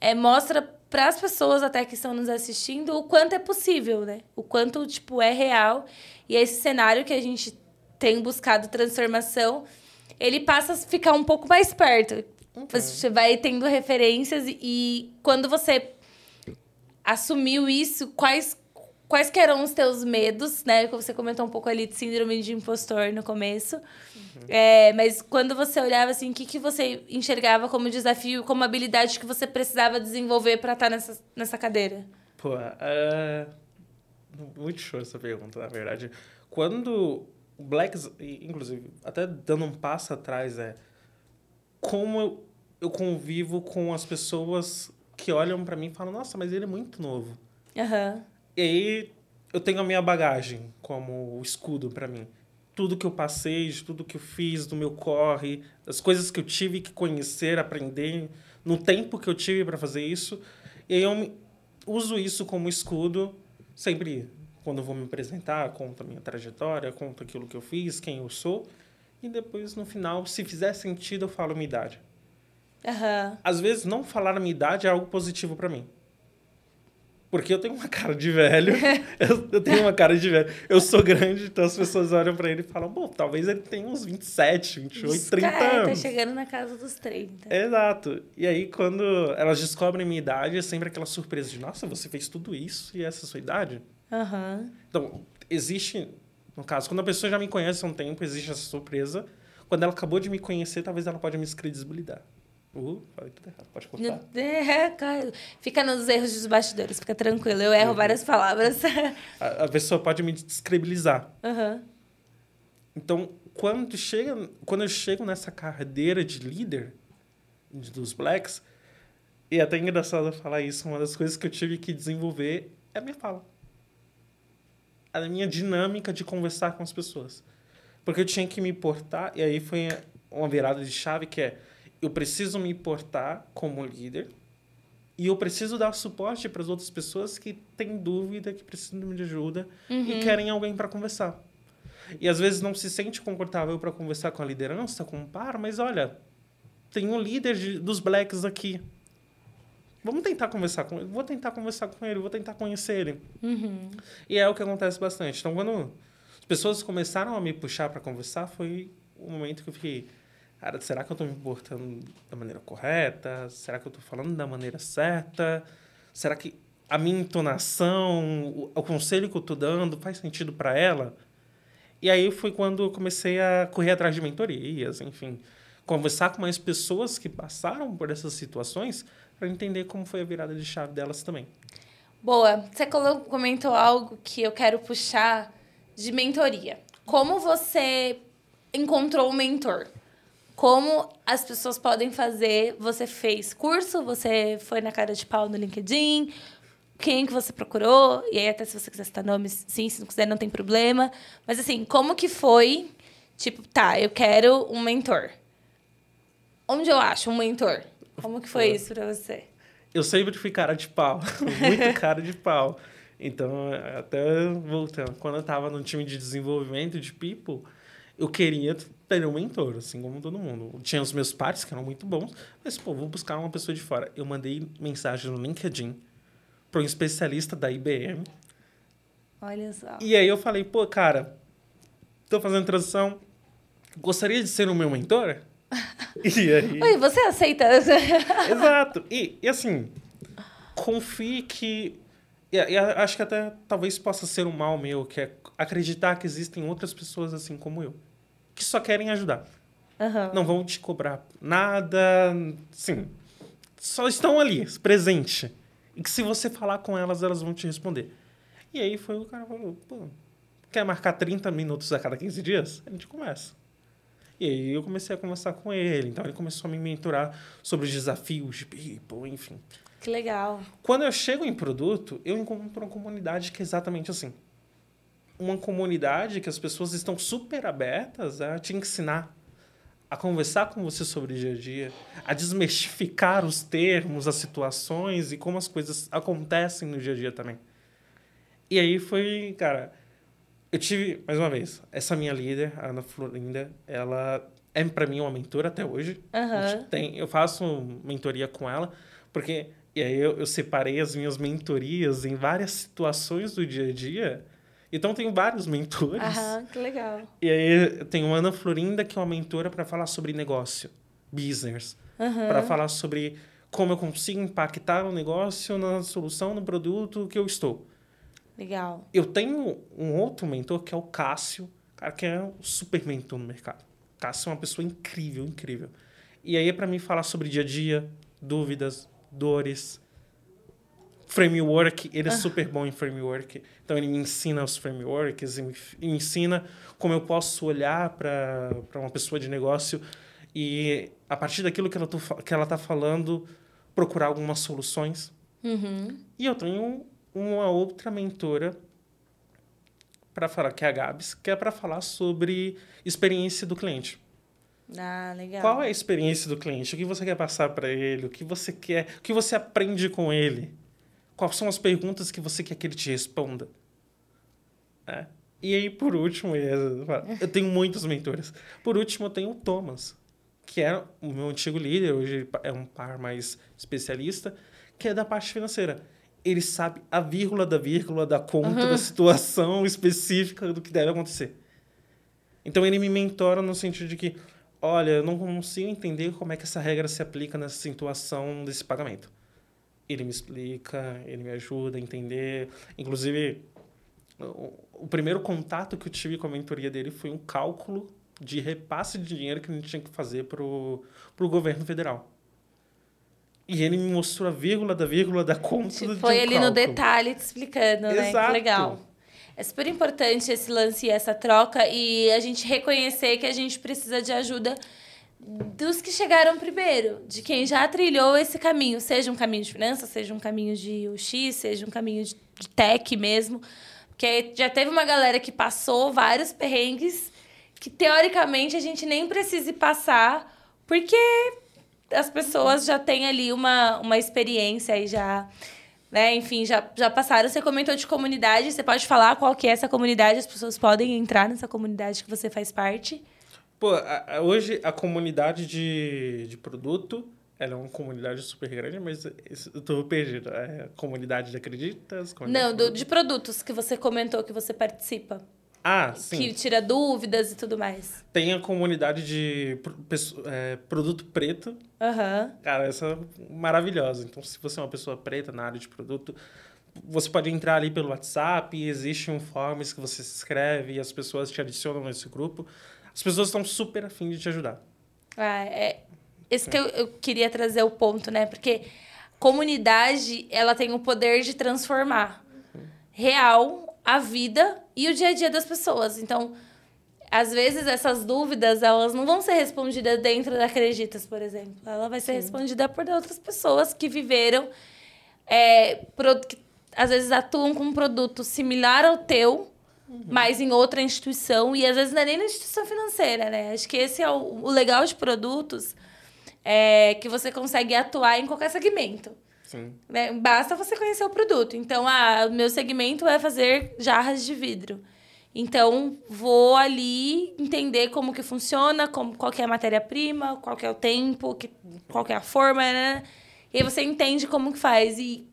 é, mostra para as pessoas até que estão nos assistindo o quanto é possível, né? O quanto, tipo, é real. E esse cenário que a gente tem buscado transformação, ele passa a ficar um pouco mais perto. Uhum. Você vai tendo referências e, quando você assumiu isso, quais quais que eram os teus medos, né? Você comentou um pouco ali de síndrome de impostor no começo. Uhum. É, mas quando você olhava assim, o que, que você enxergava como desafio, como habilidade que você precisava desenvolver para estar tá nessa, nessa cadeira? Pô, é... muito show essa pergunta, na verdade. Quando o Blacks, inclusive, até dando um passo atrás, é como eu, eu convivo com as pessoas que olham para mim e falam, nossa, mas ele é muito novo. Uhum. E aí eu tenho a minha bagagem como escudo para mim. Tudo que eu passei, tudo que eu fiz, do meu corre, as coisas que eu tive que conhecer, aprender, no tempo que eu tive para fazer isso. E aí eu uso isso como escudo, sempre quando vou me apresentar, conto a minha trajetória, conto aquilo que eu fiz, quem eu sou. E depois, no final, se fizer sentido, eu falo minha idade. Uhum. Às vezes, não falar a minha idade é algo positivo para mim. Porque eu tenho uma cara de velho. eu, eu, tenho uma cara de velho. Eu sou grande, então as pessoas olham para ele e falam, bom, talvez ele tenha uns 27, 28, Isso, 30 cara, anos. Tá chegando na casa dos 30. Exato. E aí, quando elas descobrem minha idade, é sempre aquela surpresa de, nossa, você fez tudo isso e essa é a sua idade? Uhum. Então, existe, no caso, quando a pessoa já me conhece há um tempo, existe essa surpresa. Quando ela acabou de me conhecer, talvez ela pode me descredibilizar. Uh, falei tudo errado. Pode cortar. É, cara. Fica nos erros dos bastidores, fica tranquilo. Eu erro uhum. várias palavras. A, a, pessoa pode me descredibilizar. Uhum. Então, quando, chega, quando eu chego nessa cadeira de líder dos Blacks, e é até engraçado falar isso, uma das coisas que eu tive que desenvolver é a minha fala. A minha dinâmica de conversar com as pessoas. Porque eu tinha que me portar, e aí foi uma virada de chave que é eu preciso me importar como líder e eu preciso dar suporte para as outras pessoas que têm dúvida, que precisam de ajuda uhum. e querem alguém para conversar. E às vezes não se sente confortável para conversar com a liderança, com o par, mas olha, tem um líder de, dos blacks aqui. Vamos tentar conversar com ele. Vou tentar conversar com ele, vou tentar conhecer ele. Uhum. E é o que acontece bastante. Então, quando as pessoas começaram a me puxar para conversar, foi o momento que eu fiquei cara, será que eu estou me portando da maneira correta? Será que eu estou falando da maneira certa? Será que a minha entonação, o, o conselho que eu estou dando faz sentido para ela? E aí foi quando eu comecei a correr atrás de mentorias, enfim, conversar com mais pessoas que passaram por essas situações para entender como foi a virada de chave delas também. Boa. Você comentou algo que eu quero puxar de mentoria. Como você encontrou o mentor? como as pessoas podem fazer. Você fez curso, você foi na cara de pau no LinkedIn, quem que você procurou, e aí até se você quiser citar nomes, sim, se não quiser não tem problema. Mas assim, como que foi? Tipo, tá, eu quero um mentor. Onde eu acho um mentor? Como que foi isso para você? Eu sempre fui cara de pau, muito cara de pau. Então, até voltando, quando eu estava no time de desenvolvimento de people, eu queria ter um mentor, assim como todo mundo. Tinha os meus pares, que eram muito bons, mas, pô, vou buscar uma pessoa de fora. Eu mandei mensagem no LinkedIn para um especialista da IBM. Olha só. E aí eu falei, pô, cara, tô fazendo transição, gostaria de ser o meu mentor? e aí... Oi, você aceita? Exato. E, e assim, confie que... E, e acho que até talvez possa ser um mal meu, que é acreditar que existem outras pessoas assim como eu que só querem ajudar. Uhum. Não vão te cobrar nada, sim. Só estão ali, presente. E que se você falar com elas, elas vão te responder. E aí foi o cara falou, pô, quer marcar 30 minutos a cada 15 dias? A gente começa. E aí eu comecei a conversar com ele. Então ele começou a me mentorar sobre os desafios de people, enfim. Que legal. Quando eu chego em produto, eu encontro uma comunidade que é exatamente assim. Uma comunidade que as pessoas estão super abertas a te ensinar, a conversar com você sobre o dia a dia, a desmistificar os termos, as situações e como as coisas acontecem no dia a dia também. E aí foi, cara, eu tive, mais uma vez, essa minha líder, a Ana Florinda, ela é para mim uma mentora até hoje. Uhum. Tem, eu faço mentoria com ela, porque e aí eu, eu separei as minhas mentorias em várias situações do dia a dia. Então tenho vários mentores. Aham, que legal. E aí eu tenho a Ana Florinda, que é uma mentora para falar sobre negócio, business, Uhum. para falar sobre como eu consigo impactar o negócio na solução, no produto que eu estou. Legal. Eu tenho um outro mentor que é o Cássio, cara, que é um super mentor no mercado. Cássio é uma pessoa incrível, incrível. E aí é para mim falar sobre dia a dia, dúvidas, dores, framework. Ele é super bom em framework. Então ele me ensina os frameworks, me me ensina como eu posso olhar para uma pessoa de negócio e a partir daquilo que ela, tô, que ela tá falando, procurar algumas soluções. Uhum. E eu tenho uma outra mentora para falar, que é a Gabs, que é para falar sobre experiência do cliente. Ah, legal. Qual é a experiência do cliente? O que você quer passar para ele? O que você quer? O que você aprende com ele? Quais são as perguntas que você quer que ele te responda? É. E aí, por último, eu tenho muitos mentores. Por último, eu tenho o Thomas, que é o meu antigo líder, hoje é um par mais especialista, que é da parte financeira. Ele sabe a vírgula da vírgula da conta da situação específica do que deve acontecer. Então ele me mentora no sentido de que, olha, eu não consigo entender como é que essa regra se aplica nessa situação desse pagamento. Ele me explica, ele me ajuda a entender. Inclusive, o, o primeiro contato que eu tive com a mentoria dele foi um cálculo de repasse de dinheiro que a gente tinha que fazer para o governo federal. E ele me mostrou a vírgula da vírgula da conta Tipo, de Foi ali no detalhe te explicando, né? Que Exato. legal. É super importante esse lance e essa troca e a gente reconhecer que a gente precisa de ajuda dos que chegaram primeiro, de quem já trilhou esse caminho, seja um caminho de finanças, seja um caminho de UX, seja um caminho de de tech mesmo. Porque já teve uma galera que passou vários perrengues que teoricamente a gente nem precise passar, porque as pessoas já têm ali uma, uma experiência e já, né, enfim, já, já passaram. Você comentou de comunidade, você pode falar qual que é essa comunidade, as pessoas podem entrar nessa comunidade que você faz parte. Pô, a- a- hoje a comunidade de, de produto, ela é uma comunidade super grande, mas eu tô perdido. É a comunidade de acreditas? comunidade Não, do, de produtos que você comentou que você participa. Ah, sim. Que tira dúvidas e tudo mais. Tem a comunidade de é, produto preto. Aham. Cara, essa é maravilhosa. Então, se você é uma pessoa preta na área de produto, você pode entrar ali pelo WhatsApp, existe um forms que você se inscreve e as pessoas te adicionam nesse grupo. As pessoas estão super afim de te ajudar. Ah, é esse que eu, eu queria trazer o ponto, né? Porque comunidade, ela tem o poder de transformar real a vida e o dia a dia das pessoas. Então, às vezes essas dúvidas, elas não vão ser respondidas dentro da Acreditas, por exemplo. Ela vai ser respondida por outras pessoas que viveram, é, pro- que às vezes atuam com um produto similar ao teu, mas em outra instituição, e às vezes não é nem na instituição financeira, né? Acho que esse é o, o legal de produtos, é que você consegue atuar em qualquer segmento. Sim. né? Basta você conhecer o produto. Então, ah, o meu segmento é fazer jarras de vidro. Então, vou ali entender como que funciona, como, qual que é a matéria-prima, qual que é o tempo, que, qual que é a forma, né? E aí você entende como que faz. E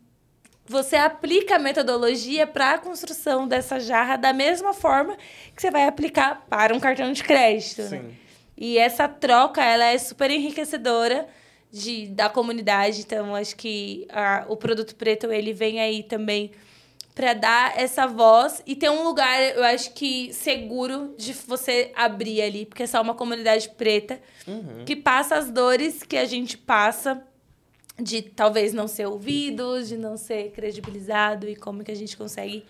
você aplica a metodologia para a construção dessa jarra da mesma forma que você vai aplicar para um cartão de crédito. né? Sim. E essa troca, ela é super enriquecedora de, da comunidade. Então, acho que a, o Produto Preto, ele vem aí também para dar essa voz e ter um lugar, eu acho que seguro de você abrir ali, porque é só uma comunidade preta que passa as dores que a gente passa de talvez não ser ouvido, de não ser credibilizado e como que a gente consegue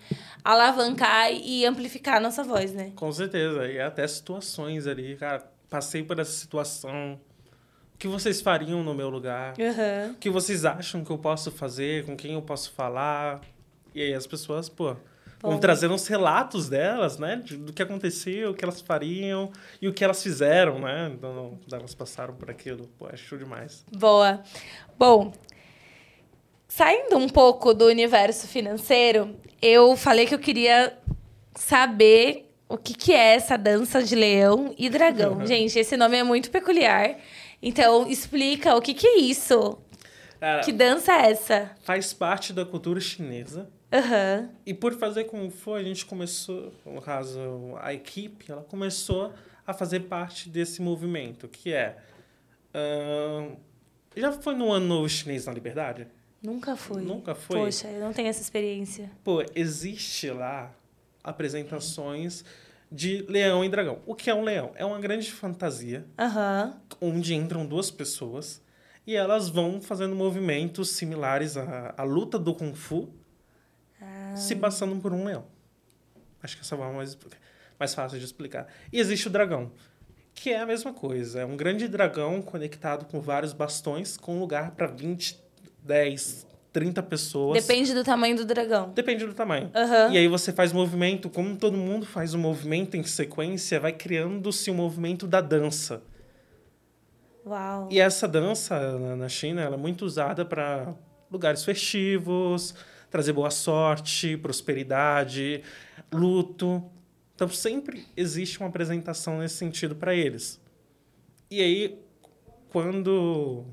alavancar e amplificar a nossa voz, né? Com certeza. E até situações ali, cara. passei por essa situação. O que vocês fariam no meu lugar? Uhum. O que vocês acham que eu posso fazer? Com quem eu posso falar? E aí as pessoas, pô, vão Bom. trazendo os relatos delas, né? Do que aconteceu, o que elas fariam e o que elas fizeram, né? Então, elas passaram por aquilo. Pô, é show demais. Boa. Bom, saindo um pouco do universo financeiro, eu falei que eu queria saber o que, que é essa dança de leão e dragão. Gente, esse nome é muito peculiar. Então, explica o que, que é isso? Cara, Que dança é essa? faz parte da cultura chinesa. Aham. E por fazer como foi, a gente começou, no caso, a equipe, ela começou a fazer parte desse movimento, que é... ahn, já foi no Ano Novo Chinês na Liberdade? Nunca fui. Nunca foi? Poxa, eu não tenho essa experiência. Pô, existe lá apresentações de leão e dragão. O que é um leão? É uma grande fantasia Aham. onde entram duas pessoas e elas vão fazendo movimentos similares à, à luta do Kung Fu, se passando por um leão. Acho que essa é forma mais, mais fácil de explicar. E existe o dragão, que é a mesma coisa. É um grande dragão conectado com vários bastões, com lugar para 20, 10, 30 pessoas. Depende do tamanho do dragão. Depende do tamanho. Aham. E aí você faz movimento, como todo mundo faz o movimento em sequência, vai criando-se o movimento da dança. Uau. E essa dança na- na China ela é muito usada para lugares festivos, trazer boa sorte, prosperidade, luto. Então sempre existe uma apresentação nesse sentido para eles. E aí, quando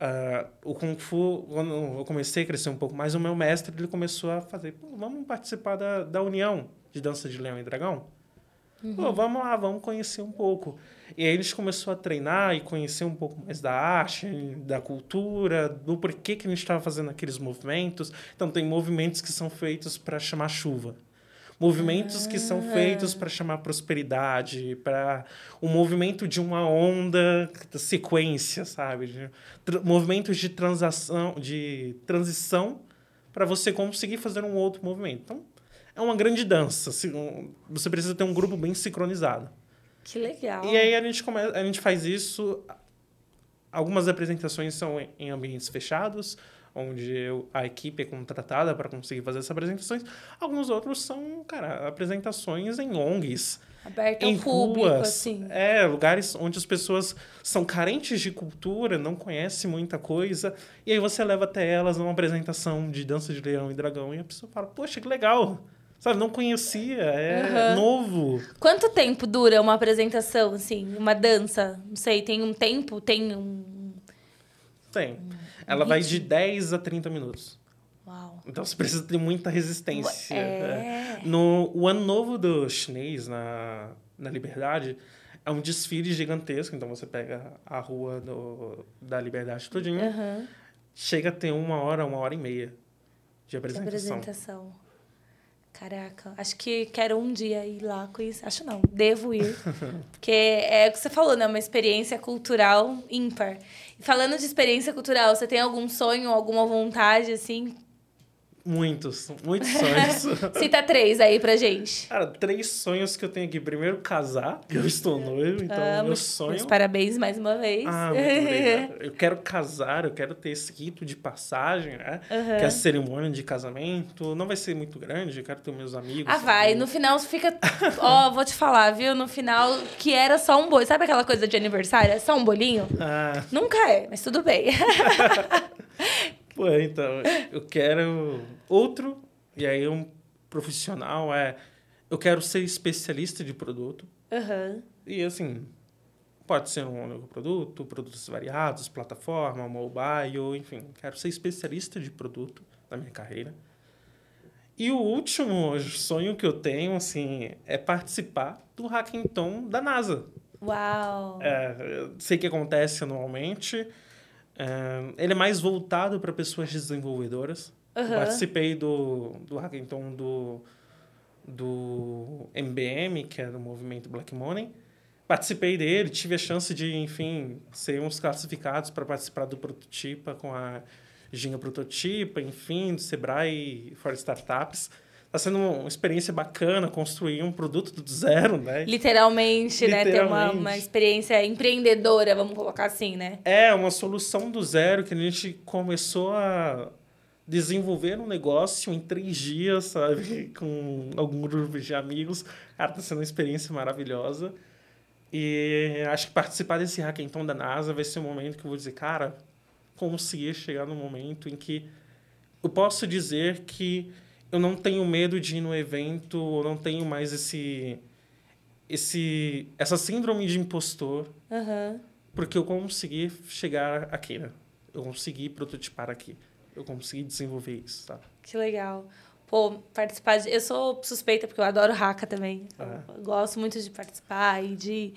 ah, o Kung Fu, quando eu comecei a crescer um pouco mais, o meu mestre ele começou a fazer, "Pô, vamos participar da, da união de dança de leão e dragão? Pô, vamos lá, vamos conhecer um pouco. E aí a gente começou a treinar e conhecer um pouco mais da arte, da cultura, do porquê que a gente estava fazendo aqueles movimentos. Então, tem movimentos que são feitos para chamar chuva. Movimentos que são feitos para chamar prosperidade, para o movimento de uma onda, sequência, sabe? De, movimentos de transação, de transição para você conseguir fazer um outro movimento. Então, é uma grande dança. Você precisa ter um grupo bem sincronizado. Que legal. E aí a gente, come... a gente faz isso. Algumas apresentações são em ambientes fechados, onde eu- a equipe é contratada para conseguir fazer essas apresentações. Alguns outros são, cara, apresentações em ONGs, Aberto ao em público, ruas. assim. É, lugares onde as pessoas são carentes de cultura, não conhecem muita coisa. E aí você leva até elas uma apresentação de dança de leão e dragão. E a pessoa fala, poxa, que legal! Sabe, não conhecia, é Aham. novo. Quanto tempo dura uma apresentação, assim? Uma dança? Não sei, tem um tempo? Tem um... Tem. Ela vai de 10 a 30 minutos. Uau. Então você precisa ter muita resistência. É. No o ano novo do chinês, na, na Liberdade, é um desfile gigantesco. Então você pega a rua do, da Liberdade todinha, Aham. chega a ter uma hora, uma hora e meia de De apresentação. Caraca, acho que quero um dia ir lá conhecer. Acho não, devo ir. Porque é o que você falou, né? Uma experiência cultural ímpar. E falando de experiência cultural, você tem algum sonho, alguma vontade, assim? Muitos, muitos sonhos. Cita três aí pra gente. Cara, três sonhos que eu tenho aqui. Primeiro, casar. Eu estou noivo, então Ah, meu meus- sonho... parabéns mais uma vez. Ah, muito obrigado. Eu quero casar, eu quero ter esse rito de passagem, né? Aham. Que é a cerimônia de casamento. Não vai ser muito grande, eu quero ter meus amigos. Ah, vai. No final fica. Ó, vou te falar, viu? No final, que era só um bolo. Sabe aquela coisa de aniversário? É só um bolinho? Ah, Nunca é, mas tudo bem. Pô, então, eu quero outro, e aí um profissional é. Eu quero ser especialista de produto. Aham. E assim, pode ser um único produto, produtos variados, plataforma, mobile, enfim. Quero ser especialista de produto na minha carreira. E o último sonho que eu tenho, assim, é participar do hackathon da NASA. Uau. É, sei que acontece anualmente. Ele é mais voltado para pessoas desenvolvedoras. Eu Aham. participei do, do hackathon do, do MBM, que é do movimento Black Money. Participei dele, tive a chance de, enfim, ser uns classificados para participar do Prototipa com a Ginga Prototipa, enfim, do Sebrae for Startups. Tá sendo uma experiência bacana construir um produto do zero, né? Literalmente, né? Ter uma, uma experiência empreendedora, vamos colocar assim, né? É, uma solução do zero que a gente começou a desenvolver um negócio em três dias, sabe? Com algum grupo de amigos. Cara, tá sendo uma experiência maravilhosa. E acho que participar desse hackathon da NASA vai ser um momento que eu vou dizer, cara, consegui chegar no momento em que eu posso dizer que eu não tenho medo de ir no evento, eu não tenho mais esse esse essa síndrome de impostor. Uhum. Porque eu consegui chegar aqui, né? Eu consegui prototipar aqui. Eu consegui desenvolver isso, tá? Que legal. Pô, participar de... Eu sou suspeita porque eu adoro haka também. É. Eu gosto muito de participar e de...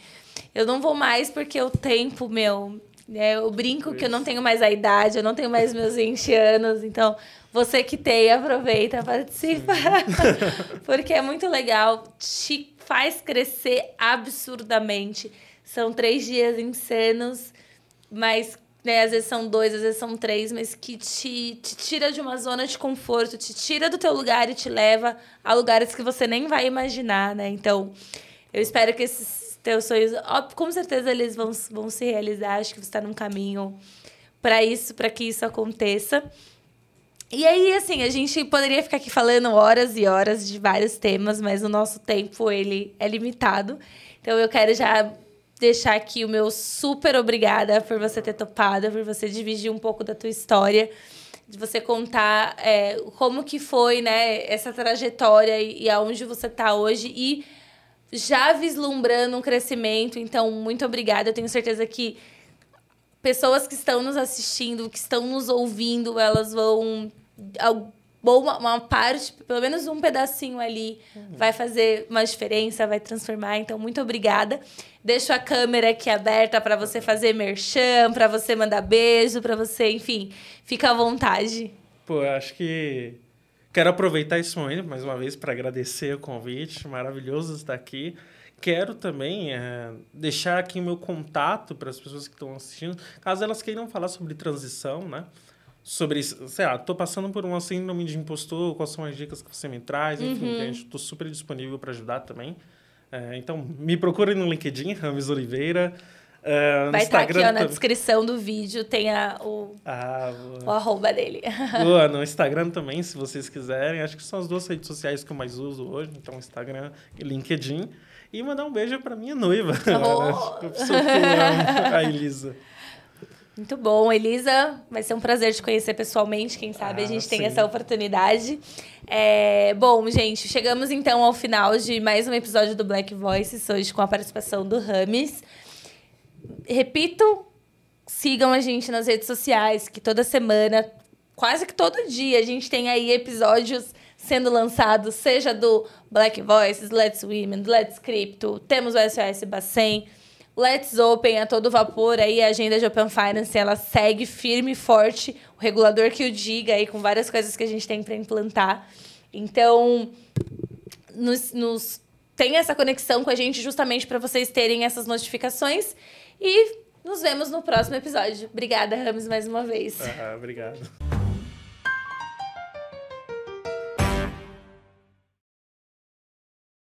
Eu não vou mais porque o tempo, meu... É, eu brinco Isso. que eu não tenho mais a idade, eu não tenho mais meus 20 anos. Então, você que tem, aproveita, participa. porque é muito legal. Te faz crescer absurdamente. São três dias insanos, mas né? Às vezes são dois, às vezes são três, mas que te, te tira de uma zona de conforto, te tira do teu lugar e te leva a lugares que você nem vai imaginar, né? Então, eu espero que esses teus sonhos, ó, com certeza eles vão, vão se realizar. Acho que você está num caminho para isso, para que isso aconteça. E aí, assim, a gente poderia ficar aqui falando horas e horas de vários temas, mas o nosso tempo ele é limitado. Então eu quero já deixar aqui o meu super obrigada por você ter topado, por você dividir um pouco da tua história, de você contar é, como que foi, né, essa trajetória e, e aonde você está hoje e já vislumbrando um crescimento. Então, muito obrigada. Eu tenho certeza que pessoas que estão nos assistindo, que estão nos ouvindo, elas vão uma, uma parte, pelo menos um pedacinho ali, uhum. vai fazer uma diferença, vai transformar. Então, muito obrigada. Deixo a câmera aqui aberta para você fazer merchan, para você mandar beijo, para você, enfim, fica à vontade. Pô, eu acho que quero aproveitar esse momento mais uma vez para agradecer o convite, maravilhoso estar aqui. Quero também é, deixar aqui o meu contato para as pessoas que estão assistindo, caso elas queiram falar sobre transição, né? Sobre, sei lá, tô passando por uma síndrome de impostor, quais são as dicas que você me traz, enfim, uhum. gente, tô super disponível para ajudar também. É, então, me procure no LinkedIn, Rames Oliveira. Uh, Vai estar tá aqui ó, na descrição do vídeo, tem a, o, ah, o arroba dele. Boa, no Instagram também, se vocês quiserem. Acho que são as duas redes sociais que eu mais uso hoje. Então, Instagram e LinkedIn. E mandar um beijo para minha noiva. Oh. a Elisa. Muito bom, Elisa. Vai ser um prazer te conhecer pessoalmente. Quem sabe ah, a gente sim. tem essa oportunidade. É, bom, gente, chegamos então ao final de mais um episódio do Black Voices, hoje com a participação do Rames. Repito, sigam a gente nas redes sociais, que toda semana, quase que todo dia, a gente tem aí episódios sendo lançados, seja do Black Voices, Let's Women, Let's Crypto, temos o SOS Bacen Let's Open a todo vapor aí, a agenda de Open Finance, ela segue firme e forte, o regulador que o diga aí com várias coisas que a gente tem para implantar. Então, nos, nos tem essa conexão com a gente justamente para vocês terem essas notificações e nos vemos no próximo episódio. Obrigada, Ramos, mais uma vez. Ah, obrigado.